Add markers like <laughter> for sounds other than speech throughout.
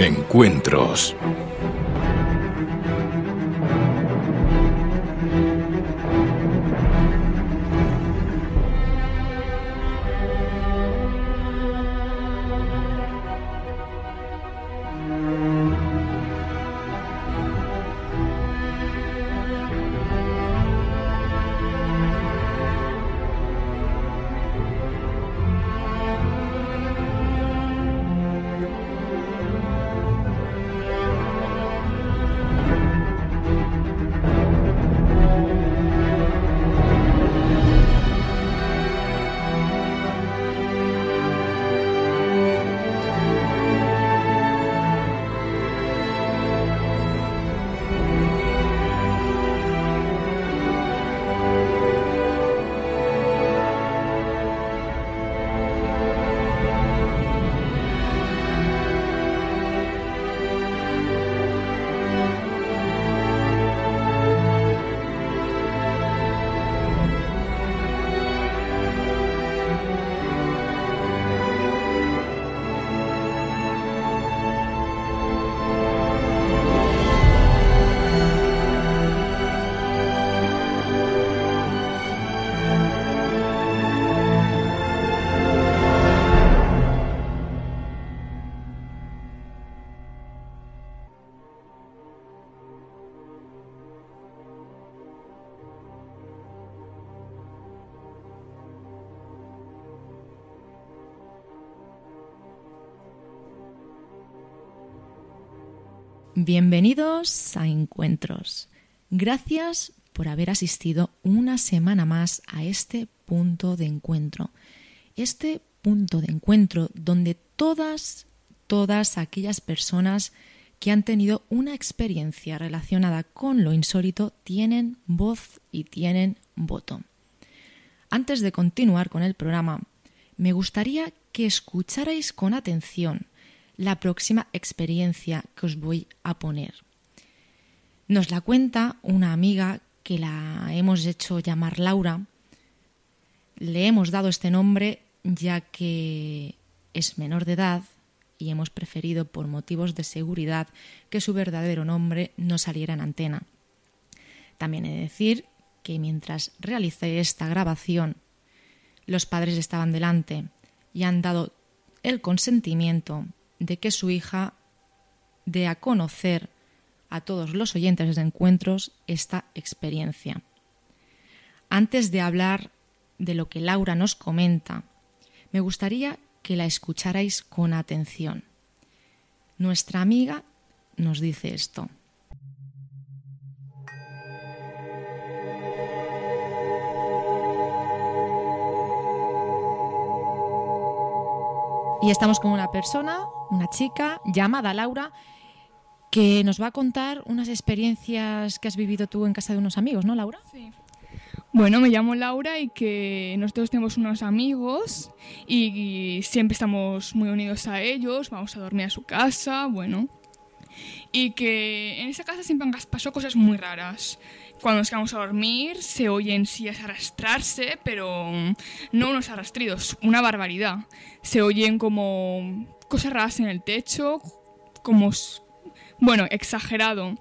Encuentros. Gracias por haber asistido una semana más a este punto de encuentro. Este punto de encuentro donde todas, todas aquellas personas que han tenido una experiencia relacionada con lo insólito tienen voz y tienen voto. Antes de continuar con el programa, me gustaría que escucharais con atención la próxima experiencia que os voy a poner. Nos la cuenta una amiga que la hemos hecho llamar Laura. Le hemos dado este nombre ya que es menor de edad y hemos preferido por motivos de seguridad que su verdadero nombre no saliera en antena. También he de decir que mientras realicé esta grabación, los padres estaban delante y han dado el consentimiento de que su hija dé a conocer a todos los oyentes de encuentros esta experiencia. Antes de hablar de lo que Laura nos comenta, me gustaría que la escucharais con atención. Nuestra amiga nos dice esto. Y estamos con una persona, una chica llamada Laura, que nos va a contar unas experiencias que has vivido tú en casa de unos amigos, ¿no, Laura? Sí. Bueno, me llamo Laura y que nosotros tenemos unos amigos y, siempre estamos muy unidos a ellos, vamos a dormir a su casa, bueno. Y que en esa casa siempre han pasado cosas muy raras. Cuando nos quedamos a dormir se oyen sillas arrastrarse, pero no unos arrastridos, una barbaridad. Se oyen como cosas raras en el techo, como, bueno, exagerado.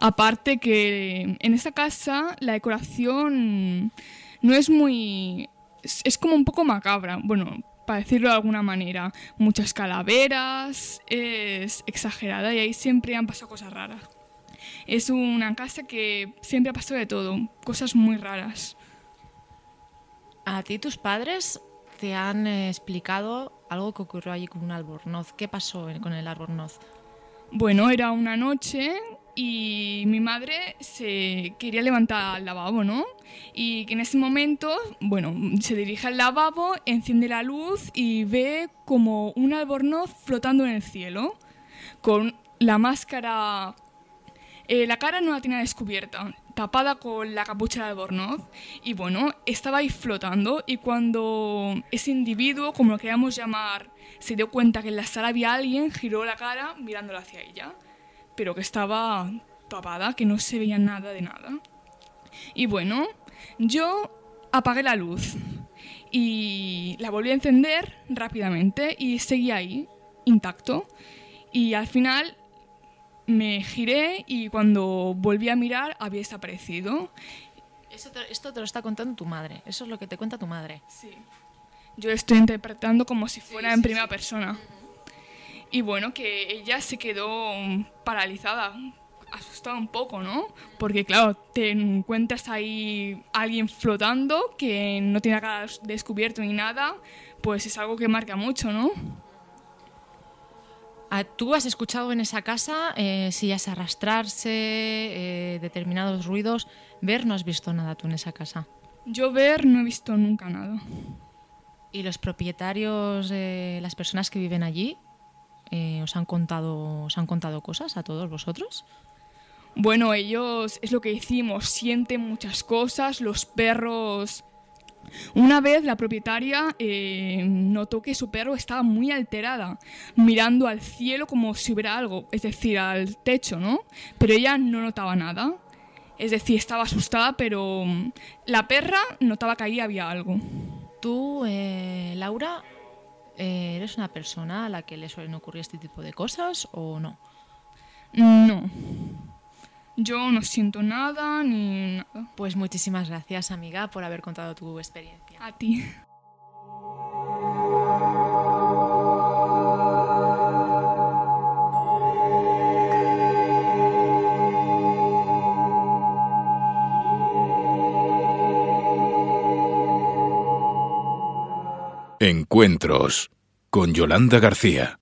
Aparte que en esa casa la decoración no es muy... es como un poco macabra, bueno, para decirlo de alguna manera. Muchas calaveras, es exagerada y ahí siempre han pasado cosas raras. Es una casa que siempre ha pasado de todo, cosas muy raras. A ti tus padres te han eh, explicado algo que ocurrió allí con un albornoz. ¿Qué pasó con el albornoz? Bueno, era una noche y mi madre se quería levantar al lavabo, ¿no? Y que en ese momento, bueno, se dirige al lavabo, enciende la luz y ve como un albornoz flotando en el cielo, con la máscara eh, la cara no la tenía descubierta, tapada con la capucha de albornoz. Y bueno, estaba ahí flotando y cuando ese individuo, como lo queríamos llamar, se dio cuenta que en la sala había alguien, giró la cara mirándola hacia ella. Pero que estaba tapada, que no se veía nada de nada. Y bueno, yo apagué la luz y la volví a encender rápidamente y seguía ahí, intacto. y al final me giré y cuando volví a mirar había desaparecido. esto te lo está contando tu madre, eso es lo que te cuenta tu madre. Sí. Yo estoy interpretando como si fuera en primera persona. Y bueno, que ella se quedó paralizada, asustada un poco, ¿no? Porque claro, te encuentras ahí alguien flotando que no tiene cara descubierto ni nada, pues es algo que marca mucho, ¿no? Ah, ¿Tú has escuchado en esa casa eh, sillas arrastrarse, eh, determinados ruidos? ¿Ver no has visto nada tú en esa casa? Yo ver no he visto nunca nada. ¿Y los propietarios, eh, las personas que viven allí, eh, os, han contado, os han contado cosas a todos vosotros? Bueno, ellos, es lo que hicimos, sienten muchas cosas, los perros una vez la propietaria eh, notó que su perro estaba muy alterada, mirando al cielo como si hubiera algo, es decir, al techo, ¿no? Pero ella no notaba nada. Es decir, estaba asustada, pero mm, la perra notaba que ahí había algo. ¿Tú, eh, Laura, eh, eres una persona a la que le suelen ocurrir este tipo de cosas o no? No. Yo no siento nada ni nada. Pues muchísimas gracias, amiga, por haber contado tu experiencia. A ti. Encuentros con Yolanda García.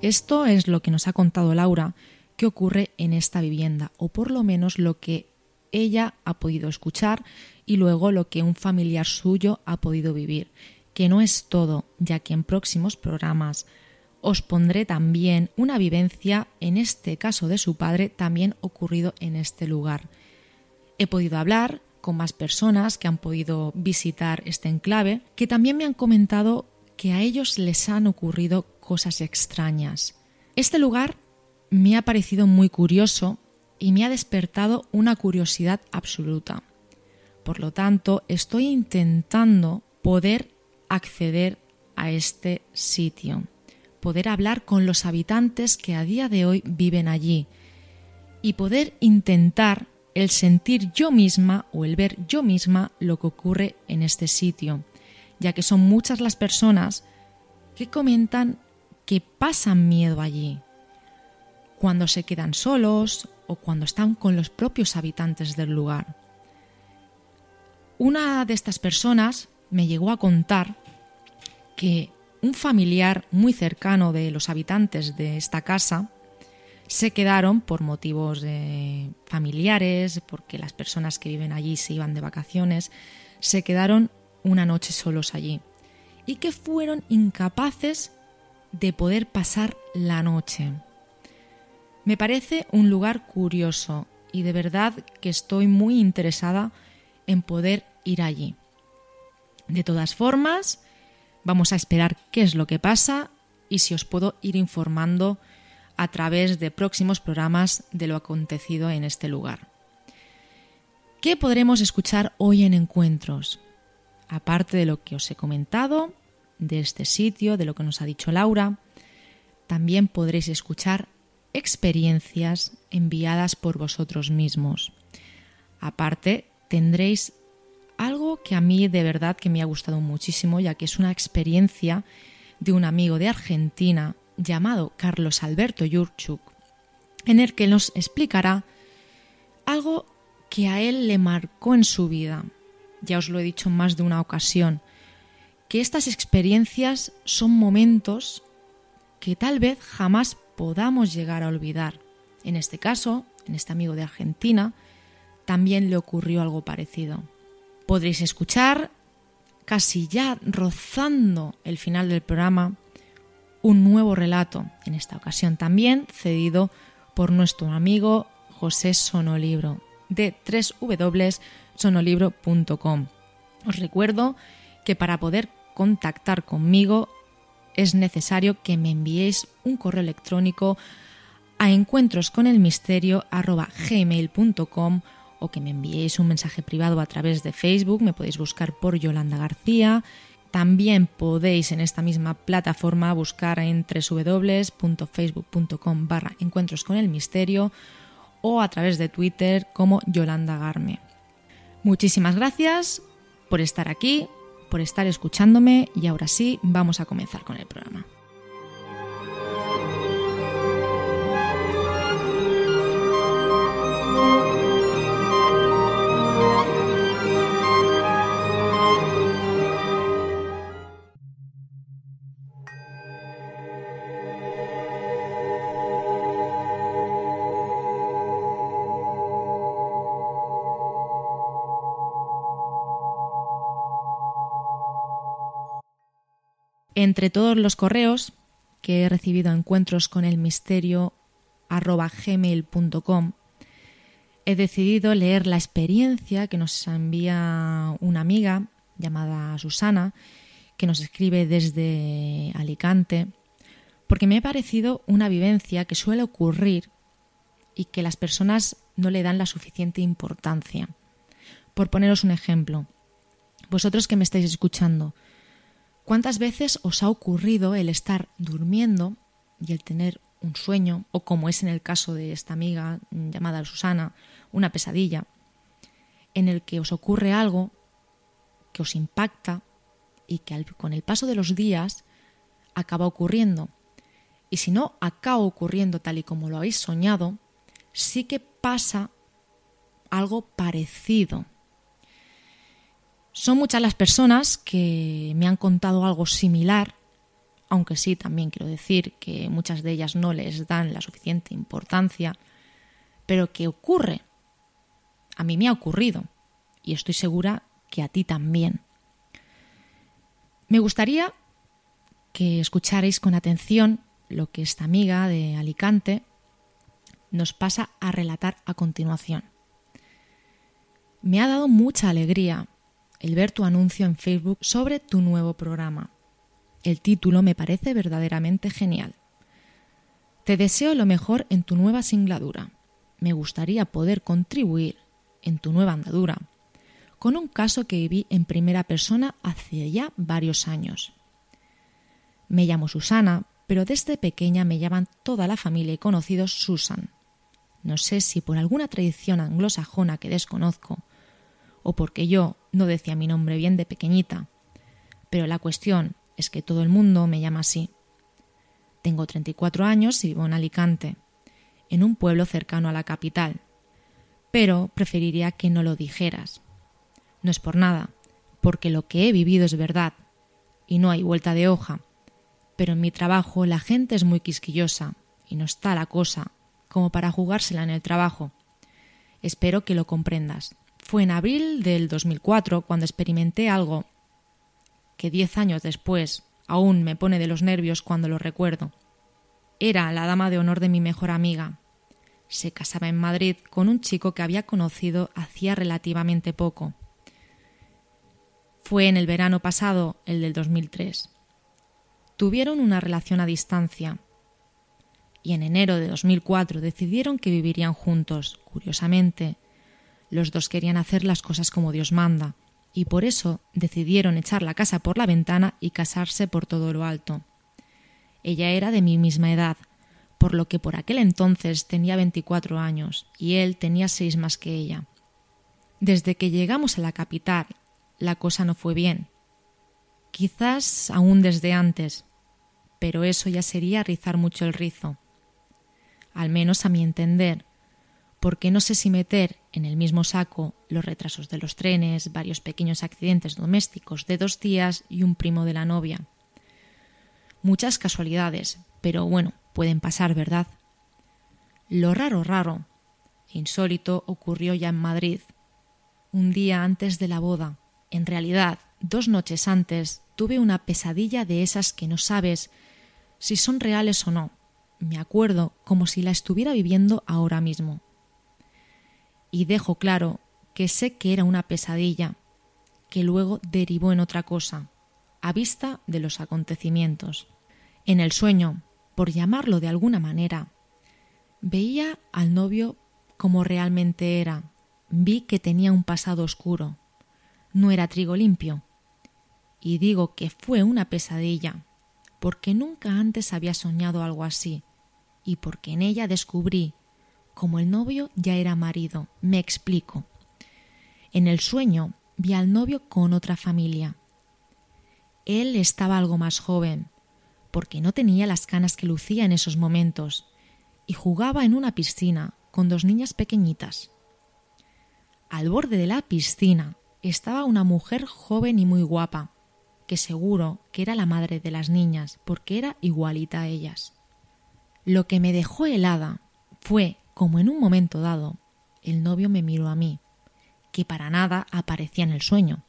Esto es lo que nos ha contado Laura que ocurre en esta vivienda, o por lo menos lo que ella ha podido escuchar y luego lo que un familiar suyo ha podido vivir, que no es todo, ya que en próximos programas os pondré también una vivencia, en este caso de su padre, también ocurrido en este lugar. He podido hablar con más personas que han podido visitar este enclave, que también me han comentado que a ellos les han ocurrido cosas extrañas. Este lugar me ha parecido muy curioso y me ha despertado una curiosidad absoluta. Por lo tanto, estoy intentando poder acceder a este sitio, poder hablar con los habitantes que a día de hoy viven allí y poder intentar el sentir yo misma o el ver yo misma lo que ocurre en este sitio, ya que son muchas las personas que comentan que pasan miedo allí, cuando se quedan solos o cuando están con los propios habitantes del lugar. Una de estas personas me llegó a contar que un familiar muy cercano de los habitantes de esta casa se quedaron por motivos familiares, porque las personas que viven allí se iban de vacaciones, se quedaron una noche solos allí y que fueron incapaces de poder pasar la noche. Me parece un lugar curioso y de verdad que estoy muy interesada en poder ir allí. De todas formas, vamos a esperar qué es lo que pasa y si os puedo ir informando a través de próximos programas de lo acontecido en este lugar. ¿Qué podremos escuchar hoy en encuentros? Aparte de lo que os he comentado, de este sitio, de lo que nos ha dicho Laura, también podréis escuchar experiencias enviadas por vosotros mismos. Aparte, tendréis algo que a mí de verdad que me ha gustado muchísimo, ya que es una experiencia de un amigo de Argentina llamado Carlos Alberto Yurchuk, en el que nos explicará algo que a él le marcó en su vida. Ya os lo he dicho en más de una ocasión, que estas experiencias son momentos que tal vez jamás podamos llegar a olvidar. En este caso, en este amigo de Argentina, también le ocurrió algo parecido. Podréis escuchar, casi ya rozando el final del programa, un nuevo relato, en esta ocasión también cedido por nuestro amigo José Sonolibro de www.sonolibro.com. Os recuerdo que para poder contactar conmigo es necesario que me enviéis un correo electrónico a encuentrosconelmisterio.gmail.com o que me enviéis un mensaje privado a través de Facebook, me podéis buscar por Yolanda García. También podéis en esta misma plataforma buscar en www.facebook.com barra encuentros con el misterio o a través de Twitter como Yolanda Garme. Muchísimas gracias por estar aquí, por estar escuchándome y ahora sí vamos a comenzar con el programa. Entre todos los correos que he recibido encuentros con el misterio gmail.com he decidido leer la experiencia que nos envía una amiga llamada Susana, que nos escribe desde Alicante, porque me ha parecido una vivencia que suele ocurrir y que las personas no le dan la suficiente importancia. Por poneros un ejemplo, vosotros que me estáis escuchando, ¿Cuántas veces os ha ocurrido el estar durmiendo y el tener un sueño, o como es en el caso de esta amiga llamada Susana, una pesadilla, en el que os ocurre algo que os impacta y que con el paso de los días acaba ocurriendo? Y si no acaba ocurriendo tal y como lo habéis soñado, sí que pasa algo parecido son muchas las personas que me han contado algo similar, aunque sí también quiero decir que muchas de ellas no les dan la suficiente importancia, pero que ocurre. A mí me ha ocurrido y estoy segura que a ti también. Me gustaría que escucharais con atención lo que esta amiga de Alicante nos pasa a relatar a continuación. Me ha dado mucha alegría el ver tu anuncio en Facebook sobre tu nuevo programa. El título me parece verdaderamente genial. Te deseo lo mejor en tu nueva singladura. Me gustaría poder contribuir en tu nueva andadura con un caso que viví en primera persona hace ya varios años. Me llamo Susana, pero desde pequeña me llaman toda la familia y conocidos Susan. No sé si por alguna tradición anglosajona que desconozco, o porque yo no decía mi nombre bien de pequeñita, pero la cuestión es que todo el mundo me llama así. Tengo 34 años y vivo en Alicante, en un pueblo cercano a la capital, pero preferiría que no lo dijeras. No es por nada, porque lo que he vivido es verdad, y no hay vuelta de hoja, pero en mi trabajo la gente es muy quisquillosa, y no está la cosa como para jugársela en el trabajo. Espero que lo comprendas. Fue en abril del 2004 cuando experimenté algo que diez años después aún me pone de los nervios cuando lo recuerdo. Era la dama de honor de mi mejor amiga. Se casaba en Madrid con un chico que había conocido hacía relativamente poco. Fue en el verano pasado, el del 2003. Tuvieron una relación a distancia y en enero de 2004 decidieron que vivirían juntos. Curiosamente, los dos querían hacer las cosas como Dios manda, y por eso decidieron echar la casa por la ventana y casarse por todo lo alto. Ella era de mi misma edad, por lo que por aquel entonces tenía veinticuatro años y él tenía seis más que ella. Desde que llegamos a la capital, la cosa no fue bien. Quizás aún desde antes, pero eso ya sería rizar mucho el rizo. Al menos a mi entender, porque no sé si meter en el mismo saco los retrasos de los trenes, varios pequeños accidentes domésticos de dos días y un primo de la novia. Muchas casualidades, pero bueno, pueden pasar, ¿verdad? Lo raro, raro, insólito ocurrió ya en Madrid, un día antes de la boda. En realidad, dos noches antes tuve una pesadilla de esas que no sabes si son reales o no. Me acuerdo como si la estuviera viviendo ahora mismo y dejo claro que sé que era una pesadilla, que luego derivó en otra cosa, a vista de los acontecimientos. En el sueño, por llamarlo de alguna manera, veía al novio como realmente era, vi que tenía un pasado oscuro. No era trigo limpio. Y digo que fue una pesadilla, porque nunca antes había soñado algo así, y porque en ella descubrí, como el novio ya era marido, me explico. En el sueño vi al novio con otra familia. Él estaba algo más joven, porque no tenía las canas que lucía en esos momentos, y jugaba en una piscina con dos niñas pequeñitas. Al borde de la piscina estaba una mujer joven y muy guapa, que seguro que era la madre de las niñas, porque era igualita a ellas. Lo que me dejó helada fue como en un momento dado el novio me miró a mí, que para nada aparecía en el sueño,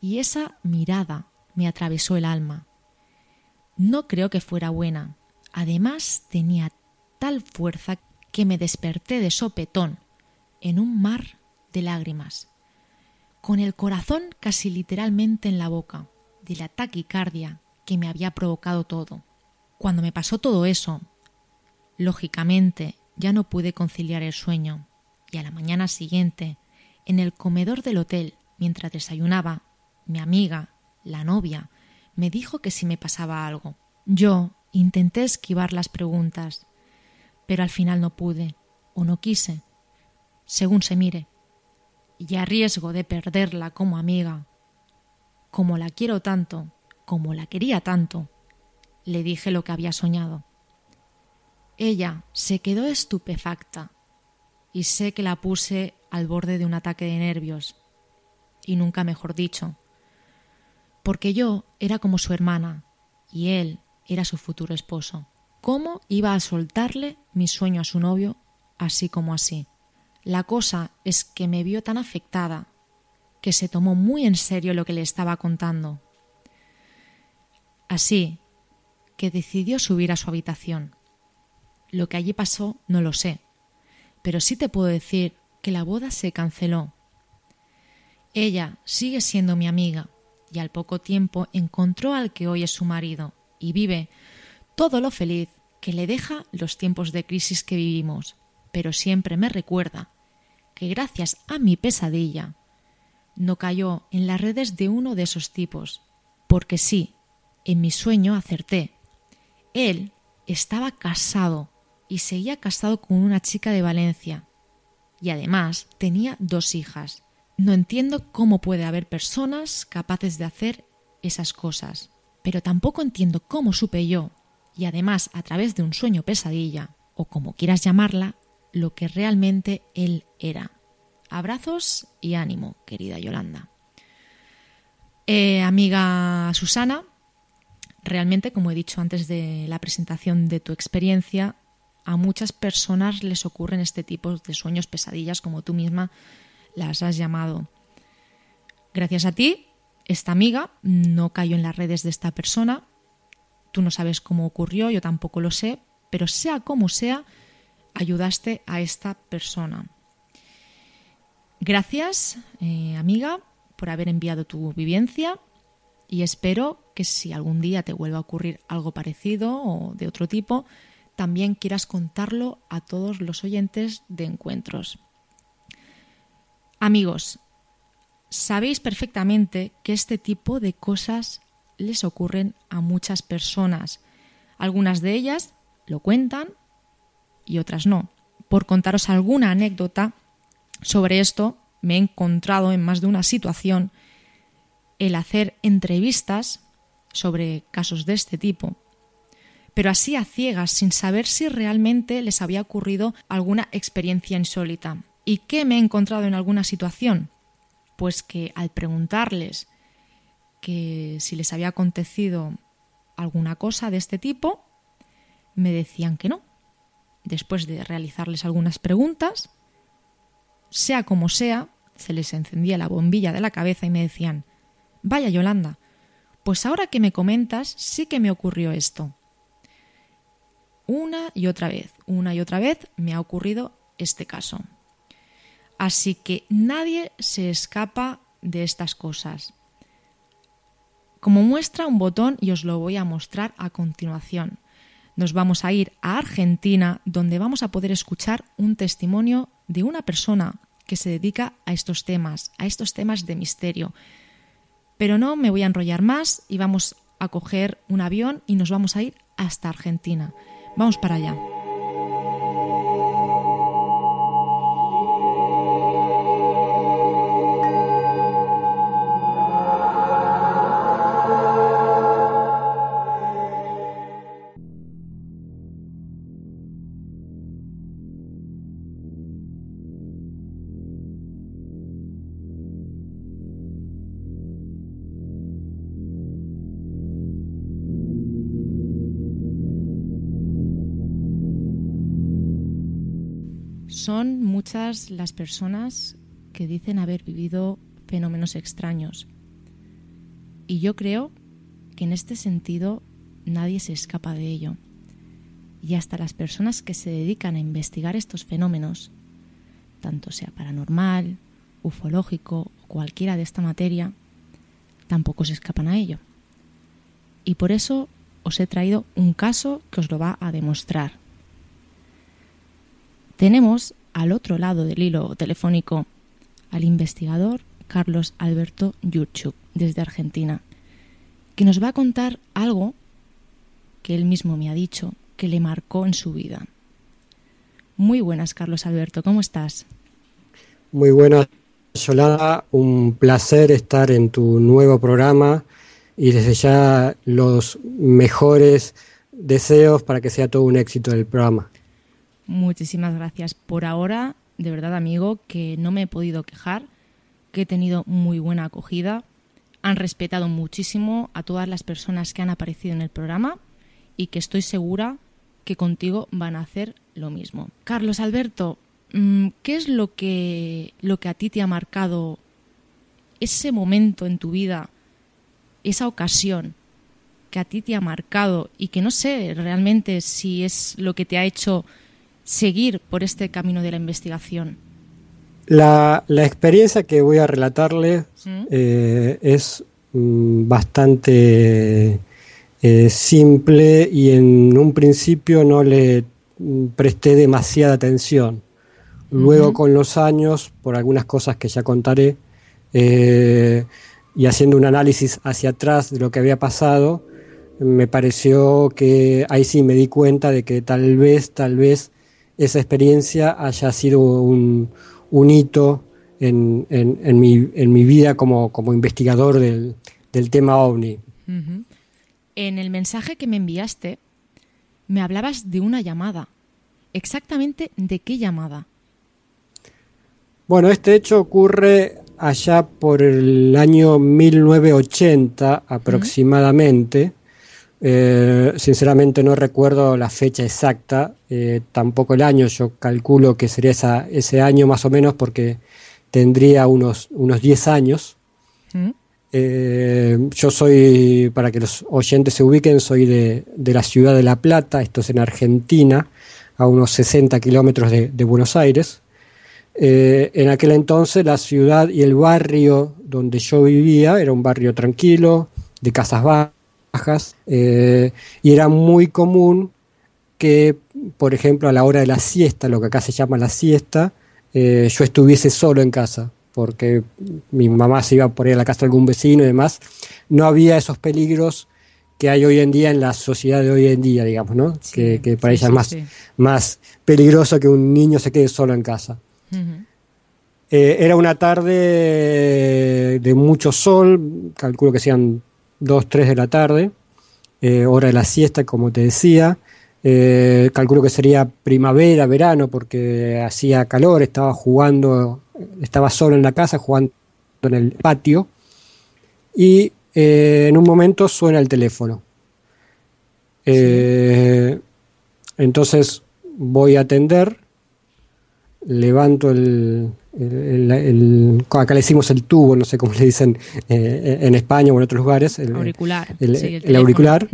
y esa mirada me atravesó el alma. No creo que fuera buena. Además tenía tal fuerza que me desperté de sopetón en un mar de lágrimas, con el corazón casi literalmente en la boca, de la taquicardia que me había provocado todo. Cuando me pasó todo eso, lógicamente ya no pude conciliar el sueño, y a la mañana siguiente, en el comedor del hotel, mientras desayunaba, mi amiga, la novia, me dijo que si me pasaba algo. Yo intenté esquivar las preguntas, pero al final no pude, o no quise, según se mire, y a riesgo de perderla como amiga, como la quiero tanto, como la quería tanto, le dije lo que había soñado. Ella se quedó estupefacta y sé que la puse al borde de un ataque de nervios, y nunca mejor dicho, porque yo era como su hermana y él era su futuro esposo. ¿Cómo iba a soltarle mi sueño a su novio así como así? La cosa es que me vio tan afectada que se tomó muy en serio lo que le estaba contando. Así que decidió subir a su habitación. Lo que allí pasó no lo sé, pero sí te puedo decir que la boda se canceló. Ella sigue siendo mi amiga y al poco tiempo encontró al que hoy es su marido y vive todo lo feliz que le deja los tiempos de crisis que vivimos, pero siempre me recuerda que gracias a mi pesadilla no cayó en las redes de uno de esos tipos, porque sí, en mi sueño acerté. Él estaba casado y seguía casado con una chica de Valencia, y además tenía dos hijas. No entiendo cómo puede haber personas capaces de hacer esas cosas, pero tampoco entiendo cómo supe yo, y además a través de un sueño pesadilla, o como quieras llamarla, lo que realmente él era. Abrazos y ánimo, querida Yolanda. Eh, amiga Susana, realmente, como he dicho antes de la presentación de tu experiencia, a muchas personas les ocurren este tipo de sueños pesadillas, como tú misma las has llamado. Gracias a ti, esta amiga no cayó en las redes de esta persona. Tú no sabes cómo ocurrió, yo tampoco lo sé, pero sea como sea, ayudaste a esta persona. Gracias, eh, amiga, por haber enviado tu vivencia y espero que si algún día te vuelva a ocurrir algo parecido o de otro tipo, también quieras contarlo a todos los oyentes de encuentros. Amigos, sabéis perfectamente que este tipo de cosas les ocurren a muchas personas. Algunas de ellas lo cuentan y otras no. Por contaros alguna anécdota, sobre esto me he encontrado en más de una situación el hacer entrevistas sobre casos de este tipo, pero así a ciegas, sin saber si realmente les había ocurrido alguna experiencia insólita. ¿Y qué me he encontrado en alguna situación? Pues que al preguntarles que si les había acontecido alguna cosa de este tipo, me decían que no. Después de realizarles algunas preguntas, sea como sea, se les encendía la bombilla de la cabeza y me decían, vaya Yolanda, pues ahora que me comentas, sí que me ocurrió esto. Una y otra vez, una y otra vez me ha ocurrido este caso. Así que nadie se escapa de estas cosas. Como muestra un botón y os lo voy a mostrar a continuación. Nos vamos a ir a Argentina donde vamos a poder escuchar un testimonio de una persona que se dedica a estos temas, a estos temas de misterio. Pero no me voy a enrollar más y vamos a coger un avión y nos vamos a ir hasta Argentina. Vamos para allá. Son muchas las personas que dicen haber vivido fenómenos extraños. Y yo creo que en este sentido nadie se escapa de ello. Y hasta las personas que se dedican a investigar estos fenómenos, tanto sea paranormal, ufológico o cualquiera de esta materia, tampoco se escapan a ello. Y por eso os he traído un caso que os lo va a demostrar. Tenemos al otro lado del hilo telefónico al investigador Carlos Alberto Yurchuk desde Argentina, que nos va a contar algo que él mismo me ha dicho que le marcó en su vida. Muy buenas, Carlos Alberto, ¿cómo estás? Muy buenas, Yolanda, un placer estar en tu nuevo programa y desde ya los mejores deseos para que sea todo un éxito el programa. Muchísimas gracias. Por ahora, de verdad, amigo, que no me he podido quejar, que he tenido muy buena acogida. Han respetado muchísimo a todas las personas que han aparecido en el programa y que estoy segura que contigo van a hacer lo mismo. Carlos Alberto, mm, ¿qué es lo que, lo que a ti te ha marcado ese momento en tu vida, esa ocasión que a ti te ha marcado y que no sé realmente si es lo que te ha hecho seguir por este camino de la investigación? La, experiencia que voy a relatarle ¿Mm? eh, es mm, bastante eh, simple y en un principio no le mm, presté demasiada atención. Luego con los años, por algunas cosas que ya contaré, eh, y haciendo un análisis hacia atrás de lo que había pasado, me pareció que ahí sí me di cuenta de que tal vez, tal vez esa experiencia haya sido un, hito en, mi, vida como, investigador del, tema ovni. En el mensaje que me enviaste, me hablabas de una llamada. ¿Exactamente de qué llamada? Bueno, este hecho ocurre allá por el año 1980 aproximadamente. Eh, sinceramente no recuerdo la fecha exacta, eh, tampoco el año, yo calculo que sería ese año más o menos porque tendría unos, unos 10 años. Mm. Eh, yo soy, para que los oyentes se ubiquen, soy de, la ciudad de La Plata, esto es en Argentina, a unos 60 kilómetros de, Buenos Aires. en aquel entonces la ciudad y el barrio donde yo vivía era un barrio tranquilo, de casas bajas eh, y era muy común que, por ejemplo, a la hora de la siesta, lo que acá se llama la siesta, eh, yo estuviese solo en casa, porque mi mamá se iba por ir a la casa de algún vecino y demás. No había esos peligros que hay hoy en día en la sociedad de hoy en día, digamos, ¿no? que, para ella es más, más peligroso que un niño se quede solo en casa. Eh, era una tarde de mucho sol, calculo que sean 2, 3 de la tarde, eh, hora de la siesta, como te decía. Eh, calculo que sería primavera, verano, porque hacía calor, estaba jugando, estaba solo en la casa, jugando en el patio, y eh, en un momento suena el teléfono. Entonces voy a atender, levanto el, acá le decimos el tubo, no sé cómo le dicen eh, en España o en otros lugares. El auricular. El, auricular.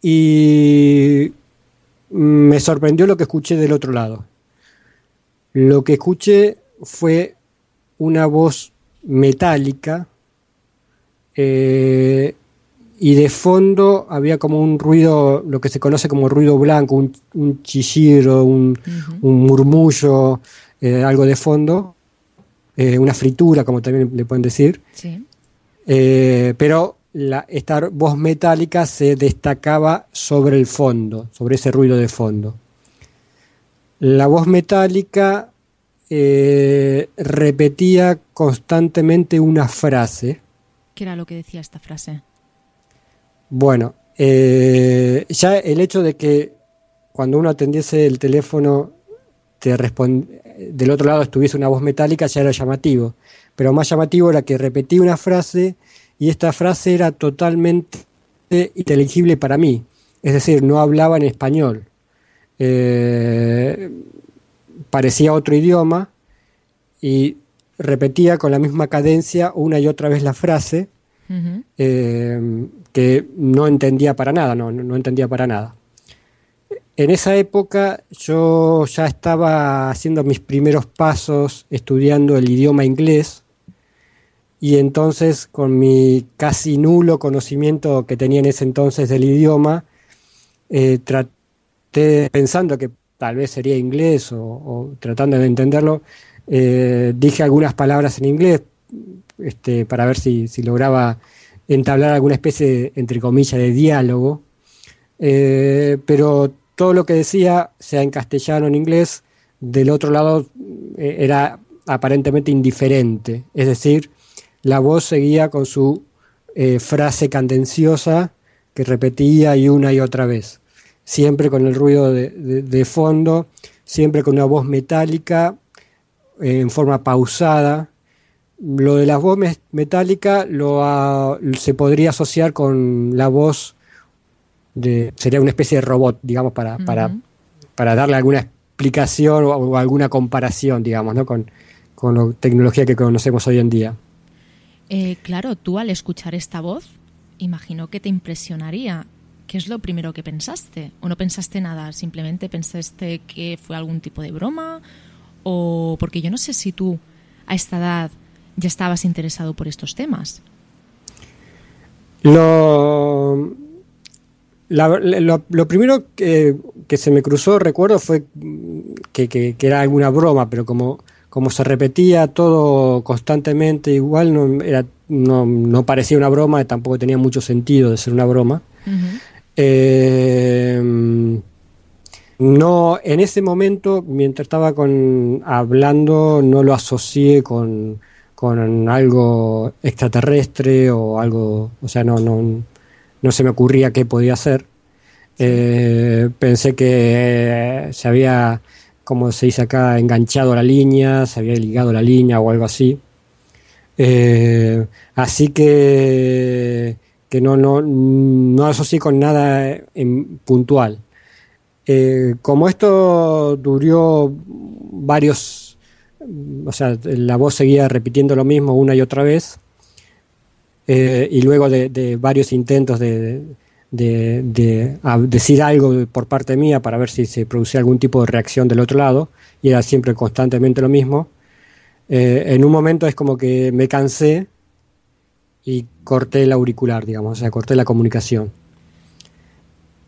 Y me sorprendió lo que escuché del otro lado. Lo que escuché fue una voz metálica eh, y de fondo había como un ruido, lo que se conoce como ruido blanco, un, un chillido, un, un murmullo eh, algo de fondo, eh, una fritura, como también le pueden decir. Sí. Eh, pero la, esta voz metálica se destacaba sobre el fondo, sobre ese ruido de fondo. La voz metálica repetía constantemente una frase. ¿Qué era lo que decía esta frase? Bueno, ya el hecho de que cuando uno atendiese el teléfono te respond- del otro lado estuviese una voz metálica ya era llamativo, pero más llamativo era que repetía una frase y esta frase era totalmente inteligible para mí, es decir, no hablaba en español, Eh, parecía otro idioma y repetía con la misma cadencia una y otra vez la frase eh, que no entendía para nada, no, no entendía para nada. En esa época yo ya estaba haciendo mis primeros pasos estudiando el idioma inglés y entonces con mi casi nulo conocimiento que tenía en ese entonces del idioma, eh, traté, pensando que tal vez sería inglés o, tratando de entenderlo, eh, dije algunas palabras en inglés este, para ver si, si lograba entablar alguna especie, de, entre comillas, de diálogo. Eh, pero todo lo que decía, sea en castellano o en inglés, del otro lado eh, era aparentemente indiferente. Es decir, la voz seguía con su eh, frase candenciosa que repetía y una y otra vez. Siempre con el ruido de, fondo, siempre con una voz metálica, eh, en forma pausada. Lo de la voz metálica lo, ah, se podría asociar con la voz de. sería una especie de robot, digamos, para, para, para darle alguna explicación o, o alguna comparación, digamos, ¿no? con, con la tecnología que conocemos hoy en día. Eh, claro, tú al escuchar esta voz, imagino que te impresionaría. ¿Qué es lo primero que pensaste? ¿O no pensaste nada? ¿Simplemente pensaste que fue algún tipo de broma? ¿O porque yo no sé si tú a esta edad ya estabas interesado por estos temas? Lo, la- lo, lo primero que, que se me cruzó, recuerdo, fue que, que- que era alguna broma, pero como, como se repetía todo constantemente igual, no, era, no, no parecía una broma, tampoco tenía mucho sentido de ser una broma. Eh, no, en ese momento, mientras estaba con, hablando, no lo asocié con, con algo extraterrestre o algo, o sea, no, no, no se me ocurría qué podía ser. Eh, pensé que se había, como se dice acá, enganchado la línea, se había ligado la línea o algo así. Eh, así que, que no, no, no asocié con nada en puntual. Eh, como esto duró varios, o sea, la voz seguía repitiendo lo mismo una y otra vez, eh, y luego de, de varios intentos de, de- de decir algo por parte mía para ver si se producía algún tipo de reacción del otro lado, y era siempre constantemente lo mismo, eh, en un momento es como que me cansé y corté el auricular, digamos, o sea, corté la comunicación.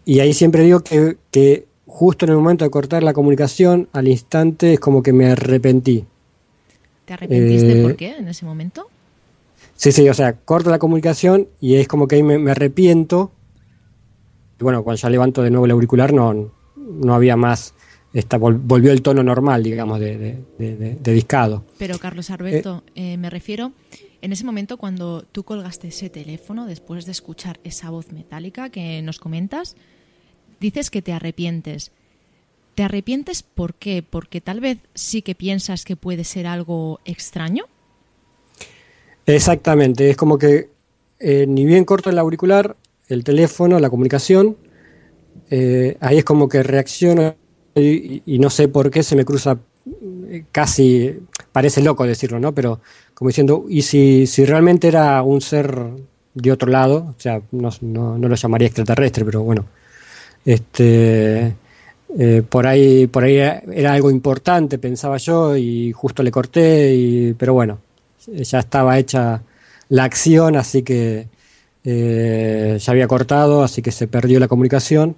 Y ahí siempre digo que, que justo en el momento de cortar la comunicación, al instante es como que me arrepentí. ¿Te arrepentiste Eh, por qué en ese momento? Sí, sí, o sea, corto la comunicación y es como que ahí me, arrepiento. Y bueno, cuando ya levanto de nuevo el auricular no, no había más, esta, vol- volvió el tono normal, digamos, de, de- de- de- de discado. Pero Carlos Alberto, eh, me refiero en ese momento cuando tú colgaste ese teléfono después de escuchar esa voz metálica que nos comentas, dices que te arrepientes. ¿Te arrepientes por qué? Porque tal vez sí que piensas que puede ser algo extraño. Exactamente, es como que eh, ni bien corto el auricular, el teléfono, la comunicación, eh, ahí es como que reacciono y, no sé por qué se me cruza eh, casi, parece loco decirlo, ¿no? Pero como diciendo, ¿y si, si realmente era un ser de otro lado? O sea, no, no, no lo llamaría extraterrestre, pero bueno, este, por ahí, por ahí era algo importante, pensaba yo, y justo le corté, y, pero bueno, ya estaba hecha la acción, así que eh, ya había cortado, así que se perdió la comunicación.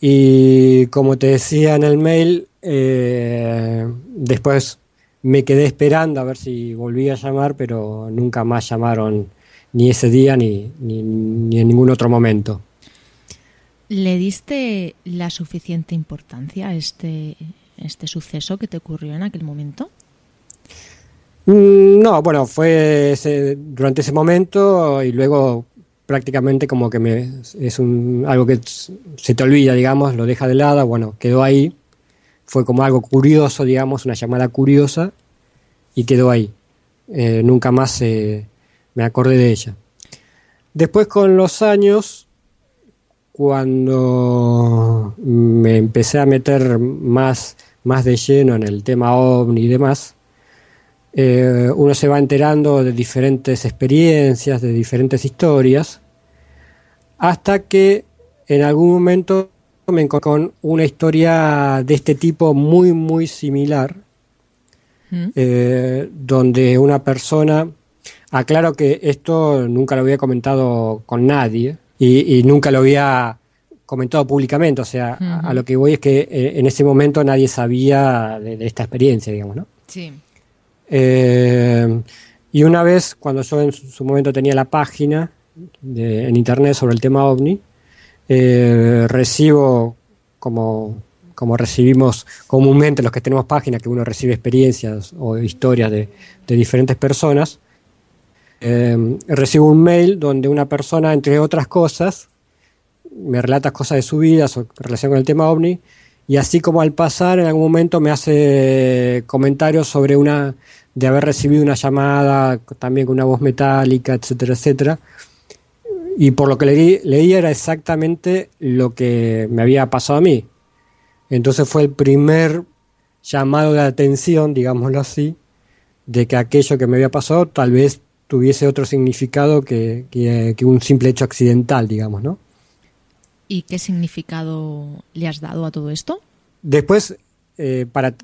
Y como te decía en el mail, eh, después me quedé esperando a ver si volvía a llamar, pero nunca más llamaron ni ese día ni, ni, ni en ningún otro momento. ¿Le diste la suficiente importancia a este, este suceso que te ocurrió en aquel momento? Mm, No, bueno, fue ese- durante ese momento y luego prácticamente como que me, es un, algo que se te olvida, digamos, lo deja de lado, bueno, quedó ahí, fue como algo curioso, digamos, una llamada curiosa y quedó ahí. Eh, nunca más eh, me acordé de ella. Después con los años, cuando me empecé a meter más, más de lleno en el tema ovni y demás, eh, uno se va enterando de diferentes experiencias, de diferentes historias, hasta que en algún momento me encontré con una historia de este tipo muy, muy similar, ¿Mm? eh, donde una persona, aclaro que esto nunca lo había comentado con nadie y, y nunca lo había comentado públicamente, o sea, a- lo que voy es que eh, en ese momento nadie sabía de, de esta experiencia, digamos, ¿no? Sí. Eh, y una vez, cuando yo en su momento tenía la página en internet sobre el tema ovni, eh, recibo, como, como recibimos comúnmente los que tenemos páginas, que uno recibe experiencias o historias de, de diferentes personas, eh, recibo un mail donde una persona, entre otras cosas, me relata cosas de su vida, su relación con el tema ovni, y así como al pasar en algún momento me hace comentarios sobre una de haber recibido una llamada también con una voz metálica, etcétera, etcétera. Y por lo que leí, leí era exactamente lo que me había pasado a mí. Entonces fue el primer llamado de atención, digámoslo así, de que aquello que me había pasado tal vez tuviese otro significado que, que- que un simple hecho accidental, digamos, ¿no? ¿Y qué significado le has dado a todo esto? Después, eh, para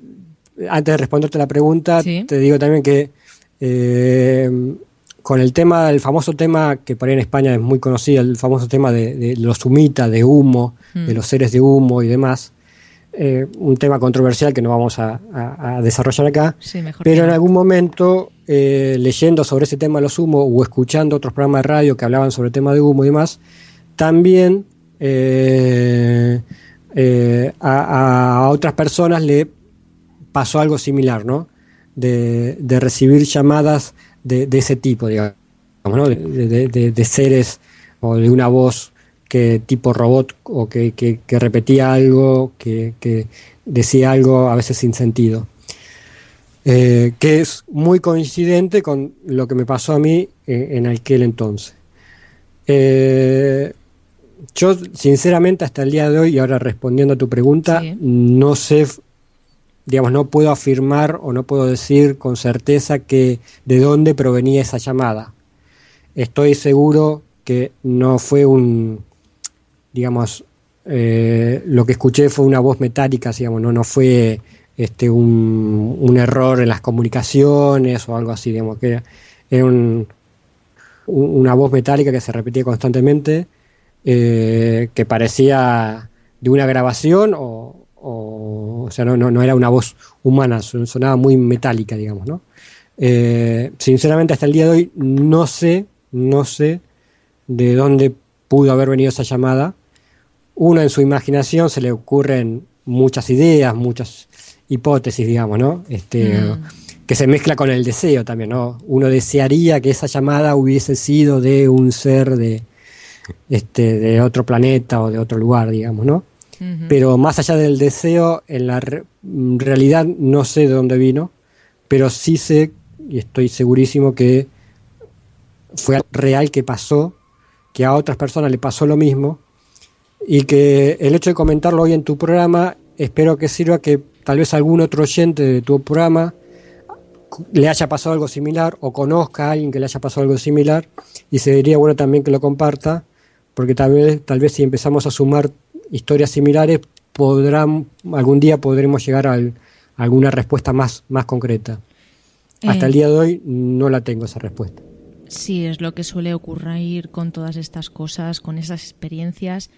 antes de responderte la pregunta, Sí. te digo también que eh, con el tema, el famoso tema que por ahí en España es muy conocido, el famoso tema de, de los humitas, de humo, Mm. de los seres de humo y demás, eh, un tema controversial que no vamos a, a- a desarrollar acá, Sí, pero en algún momento, eh, leyendo sobre ese tema de los humos o escuchando otros programas de radio que hablaban sobre el tema de humo y demás, también a, a otras personas le pasó algo similar, ¿no? De, de recibir llamadas de, de ese tipo, digamos, ¿no? De, seres o de una voz que tipo robot o que, que- que repetía algo, que, que decía algo a veces sin sentido. Eh, que es muy coincidente con lo que me pasó a mí eh, en aquel entonces. Eh, yo, sinceramente, hasta el día de hoy, y ahora respondiendo a tu pregunta, Sí. no sé, digamos, no puedo afirmar o no puedo decir con certeza que de dónde provenía esa llamada. Estoy seguro que no fue un, digamos, eh, lo que escuché fue una voz metálica, digamos, no, no fue este, un, un error en las comunicaciones o algo así, digamos, que era, un- una voz metálica que se repetía constantemente, eh, que parecía de una grabación o, o, o sea, no, no, no era una voz humana, son- sonaba muy metálica, digamos, ¿no? Eh, sinceramente, hasta el día de hoy no sé, no sé de dónde pudo haber venido esa llamada. Uno en su imaginación se le ocurren muchas ideas, muchas hipótesis, digamos, ¿no? Este, Mm. Que se mezcla con el deseo también, ¿no? Uno desearía que esa llamada hubiese sido de un ser de, este, de otro planeta o de otro lugar, digamos, ¿no? Pero más allá del deseo, en la en realidad no sé de dónde vino, pero sí sé y estoy segurísimo que fue real que pasó, que a otras personas le pasó lo mismo y que el hecho de comentarlo hoy en tu programa espero que sirva que tal vez algún otro oyente de tu programa le haya pasado algo similar o conozca a alguien que le haya pasado algo similar y sería bueno también que lo comparta porque tal vez tal vez si empezamos a sumar historias similares podrán algún día podremos llegar al- a alguna respuesta más más concreta. Hasta Eh, el día de hoy no la tengo esa respuesta. Sí, es lo que suele ocurrir con todas estas cosas, con esas experiencias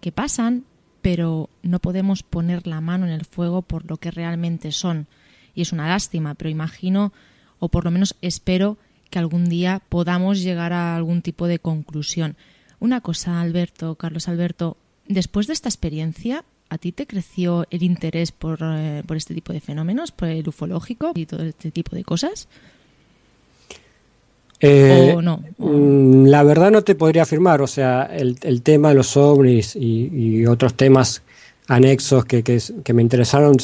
que pasan, pero no podemos poner la mano en el fuego por lo que realmente son. Y es una lástima, pero imagino, o por lo menos espero, que algún día podamos llegar a algún tipo de conclusión. Una cosa, Alberto, Carlos Alberto, después de esta experiencia, ¿a ti te creció el interés por, eh, por este tipo de fenómenos, por el ufológico y todo este tipo de cosas? Eh, ¿O no? Mm, la verdad no te podría afirmar, o sea, el, el tema de los ovnis y, otros temas anexos que, que, me interesaron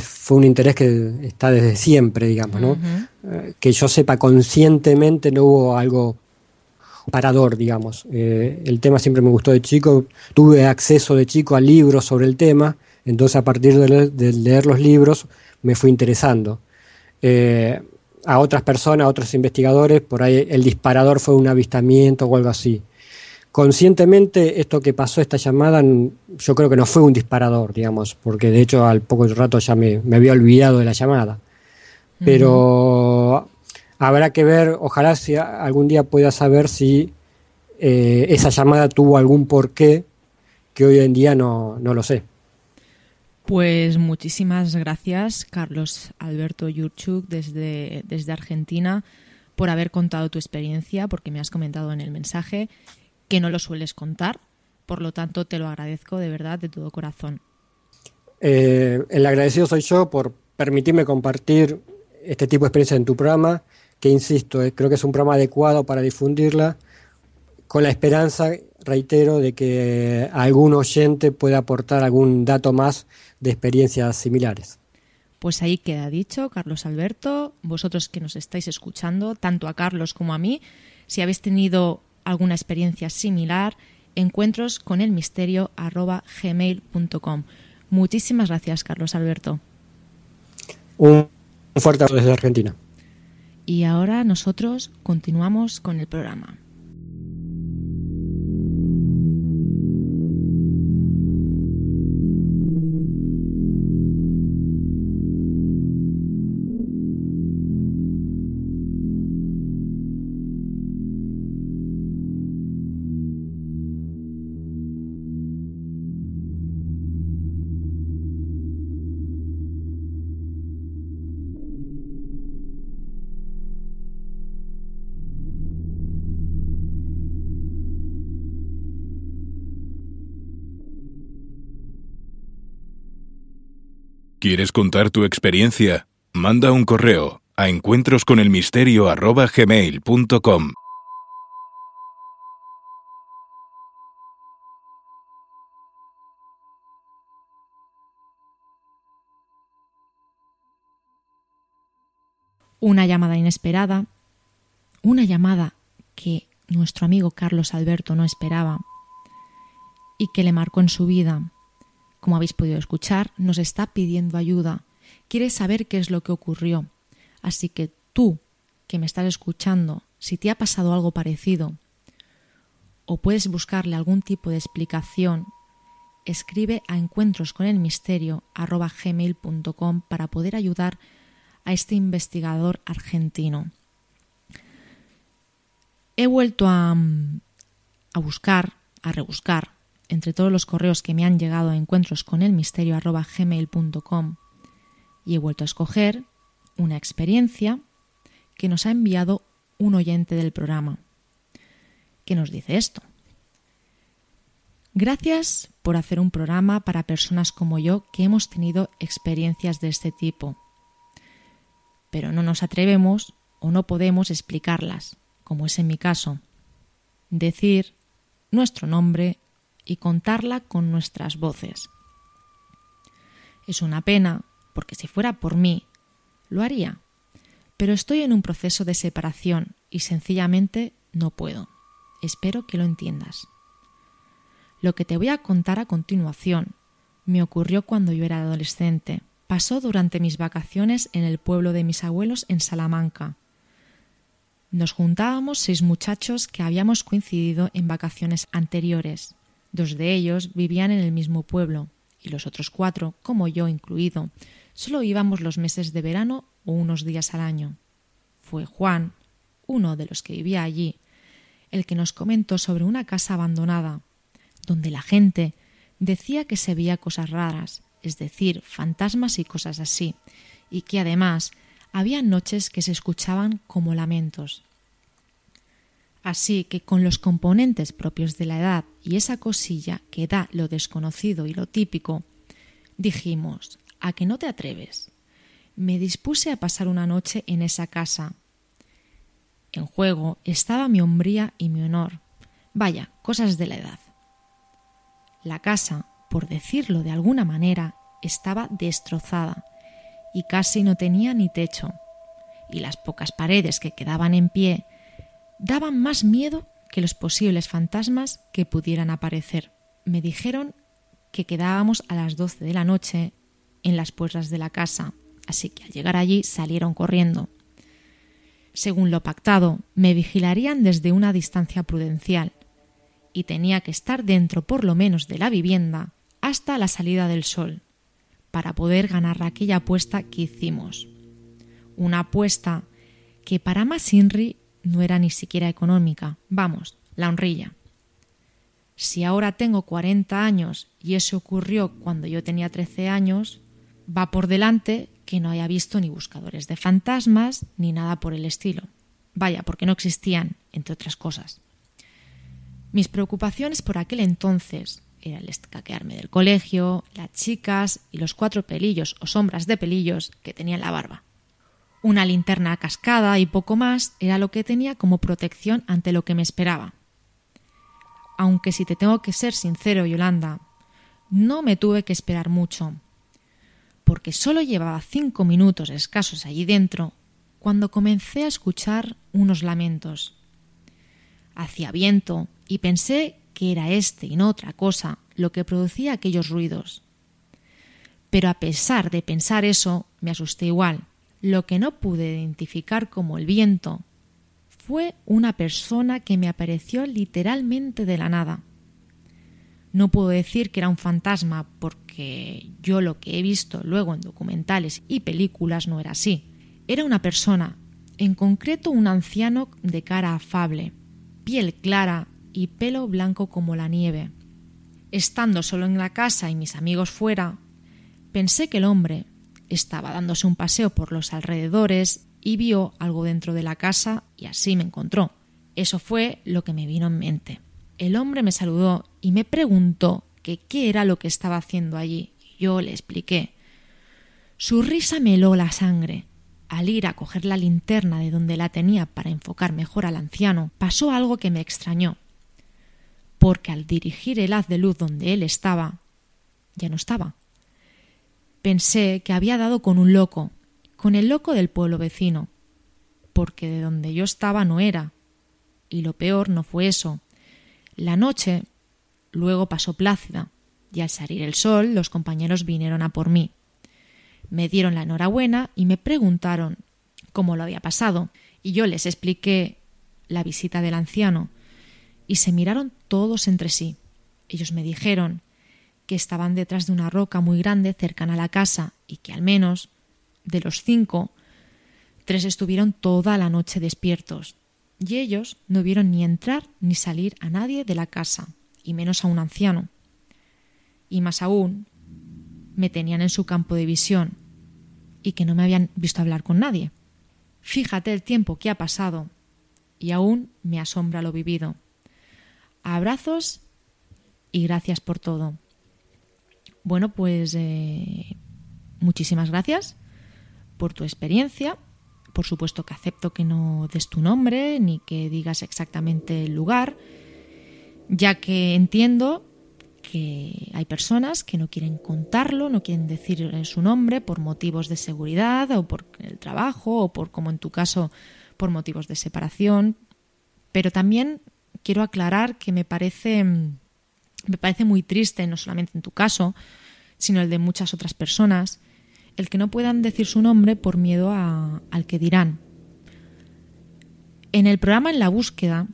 fue un interés que está desde siempre, digamos, ¿no? Eh, que yo sepa conscientemente no hubo algo parador, digamos. Eh, el tema siempre me gustó de chico, tuve acceso de chico a libros sobre el tema, entonces a partir de, leer los libros me fui interesando. Eh, a otras personas, a otros investigadores, por ahí el disparador fue un avistamiento o algo así. Conscientemente esto que pasó, esta llamada, yo creo que no fue un disparador, digamos, porque de hecho al poco rato ya me, había olvidado de la llamada. Pero habrá que ver, ojalá si algún día pueda saber si eh, esa llamada tuvo algún porqué que hoy en día no, no lo sé. Pues muchísimas gracias, Carlos Alberto Yurchuk, desde, desde Argentina, por haber contado tu experiencia, porque me has comentado en el mensaje que no lo sueles contar. Por lo tanto, te lo agradezco de verdad, de todo corazón. Eh, el agradecido soy yo por permitirme compartir este tipo de experiencia en tu programa, que insisto, eh, creo que es un programa adecuado para difundirla, con la esperanza, reitero, de que algún oyente pueda aportar algún dato más de experiencias similares. Pues ahí queda dicho, Carlos Alberto, vosotros que nos estáis escuchando, tanto a Carlos como a mí, si habéis tenido alguna experiencia similar, encuentros con el misterio gmail.com. Muchísimas gracias, Carlos Alberto. Un fuerte abrazo desde Argentina. Y ahora nosotros continuamos con el programa. ¿Quieres contar tu experiencia? Manda un correo a encuentrosconelmisterio.gmail.com Una llamada inesperada, una llamada que nuestro amigo Carlos Alberto no esperaba y que le marcó en su vida como habéis podido escuchar, nos está pidiendo ayuda. Quiere saber qué es lo que ocurrió. Así que tú, que me estás escuchando, si te ha pasado algo parecido, o puedes buscarle algún tipo de explicación, escribe a encuentrosconelmisterio.com para poder ayudar a este investigador argentino. He vuelto a, a buscar, a rebuscar entre todos los correos que me han llegado a encuentros con el misterio y he vuelto a escoger una experiencia que nos ha enviado un oyente del programa, que nos dice esto. Gracias por hacer un programa para personas como yo que hemos tenido experiencias de este tipo, pero no nos atrevemos o no podemos explicarlas, como es en mi caso. Decir nuestro nombre y contarla con nuestras voces. Es una pena, porque si fuera por mí, lo haría, pero estoy en un proceso de separación y sencillamente no puedo. Espero que lo entiendas. Lo que te voy a contar a continuación me ocurrió cuando yo era adolescente. Pasó durante mis vacaciones en el pueblo de mis abuelos en Salamanca. Nos juntábamos seis muchachos que habíamos coincidido en vacaciones anteriores. Dos de ellos vivían en el mismo pueblo y los otros cuatro, como yo incluido, solo íbamos los meses de verano o unos días al año. Fue Juan, uno de los que vivía allí, el que nos comentó sobre una casa abandonada, donde la gente decía que se veía cosas raras, es decir, fantasmas y cosas así, y que además había noches que se escuchaban como lamentos. Así que con los componentes propios de la edad y esa cosilla que da lo desconocido y lo típico, dijimos, ¿a que no te atreves? Me dispuse a pasar una noche en esa casa. En juego estaba mi hombría y mi honor. Vaya, cosas de la edad. La casa, por decirlo de alguna manera, estaba destrozada y casi no tenía ni techo, y las pocas paredes que quedaban en pie daban más miedo que los posibles fantasmas que pudieran aparecer. Me dijeron que quedábamos a las doce de la noche en las puertas de la casa, así que al llegar allí salieron corriendo. Según lo pactado, me vigilarían desde una distancia prudencial, y tenía que estar dentro por lo menos de la vivienda hasta la salida del sol, para poder ganar aquella apuesta que hicimos. Una apuesta que para Masinri no era ni siquiera económica, vamos, la honrilla. Si ahora tengo 40 años y eso ocurrió cuando yo tenía 13 años, va por delante que no haya visto ni buscadores de fantasmas ni nada por el estilo. Vaya, porque no existían, entre otras cosas. Mis preocupaciones por aquel entonces era el escaquearme del colegio, las chicas y los cuatro pelillos o sombras de pelillos que tenía en la barba. Una linterna cascada y poco más era lo que tenía como protección ante lo que me esperaba. Aunque si te tengo que ser sincero, Yolanda, no me tuve que esperar mucho, porque solo llevaba cinco minutos escasos allí dentro cuando comencé a escuchar unos lamentos. Hacía viento y pensé que era este y no otra cosa lo que producía aquellos ruidos. Pero a pesar de pensar eso, me asusté igual. Lo que no pude identificar como el viento fue una persona que me apareció literalmente de la nada. No puedo decir que era un fantasma porque yo lo que he visto luego en documentales y películas no era así. Era una persona, en concreto un anciano de cara afable, piel clara y pelo blanco como la nieve. Estando solo en la casa y mis amigos fuera, pensé que el hombre estaba dándose un paseo por los alrededores y vio algo dentro de la casa y así me encontró. Eso fue lo que me vino en mente. El hombre me saludó y me preguntó que qué era lo que estaba haciendo allí. Yo le expliqué. Su risa me heló la sangre. Al ir a coger la linterna de donde la tenía para enfocar mejor al anciano, pasó algo que me extrañó porque al dirigir el haz de luz donde él estaba, ya no estaba. Pensé que había dado con un loco, con el loco del pueblo vecino, porque de donde yo estaba no era. Y lo peor no fue eso. La noche luego pasó plácida, y al salir el sol los compañeros vinieron a por mí. Me dieron la enhorabuena y me preguntaron cómo lo había pasado, y yo les expliqué la visita del anciano, y se miraron todos entre sí. Ellos me dijeron que estaban detrás de una roca muy grande cercana a la casa y que al menos de los cinco, tres estuvieron toda la noche despiertos, y ellos no vieron ni entrar ni salir a nadie de la casa, y menos a un anciano. Y más aún, me tenían en su campo de visión, y que no me habían visto hablar con nadie. Fíjate el tiempo que ha pasado, y aún me asombra lo vivido. Abrazos y gracias por todo. Bueno, pues eh, muchísimas gracias por tu experiencia. Por supuesto que acepto que no des tu nombre ni que digas exactamente el lugar, ya que entiendo que hay personas que no quieren contarlo, no quieren decir su nombre por motivos de seguridad o por el trabajo o por, como en tu caso, por motivos de separación. Pero también quiero aclarar que me parece, me parece muy triste, no solamente en tu caso, sino el de muchas otras personas, el que no puedan decir su nombre por miedo a, al que dirán. En el programa En la búsqueda,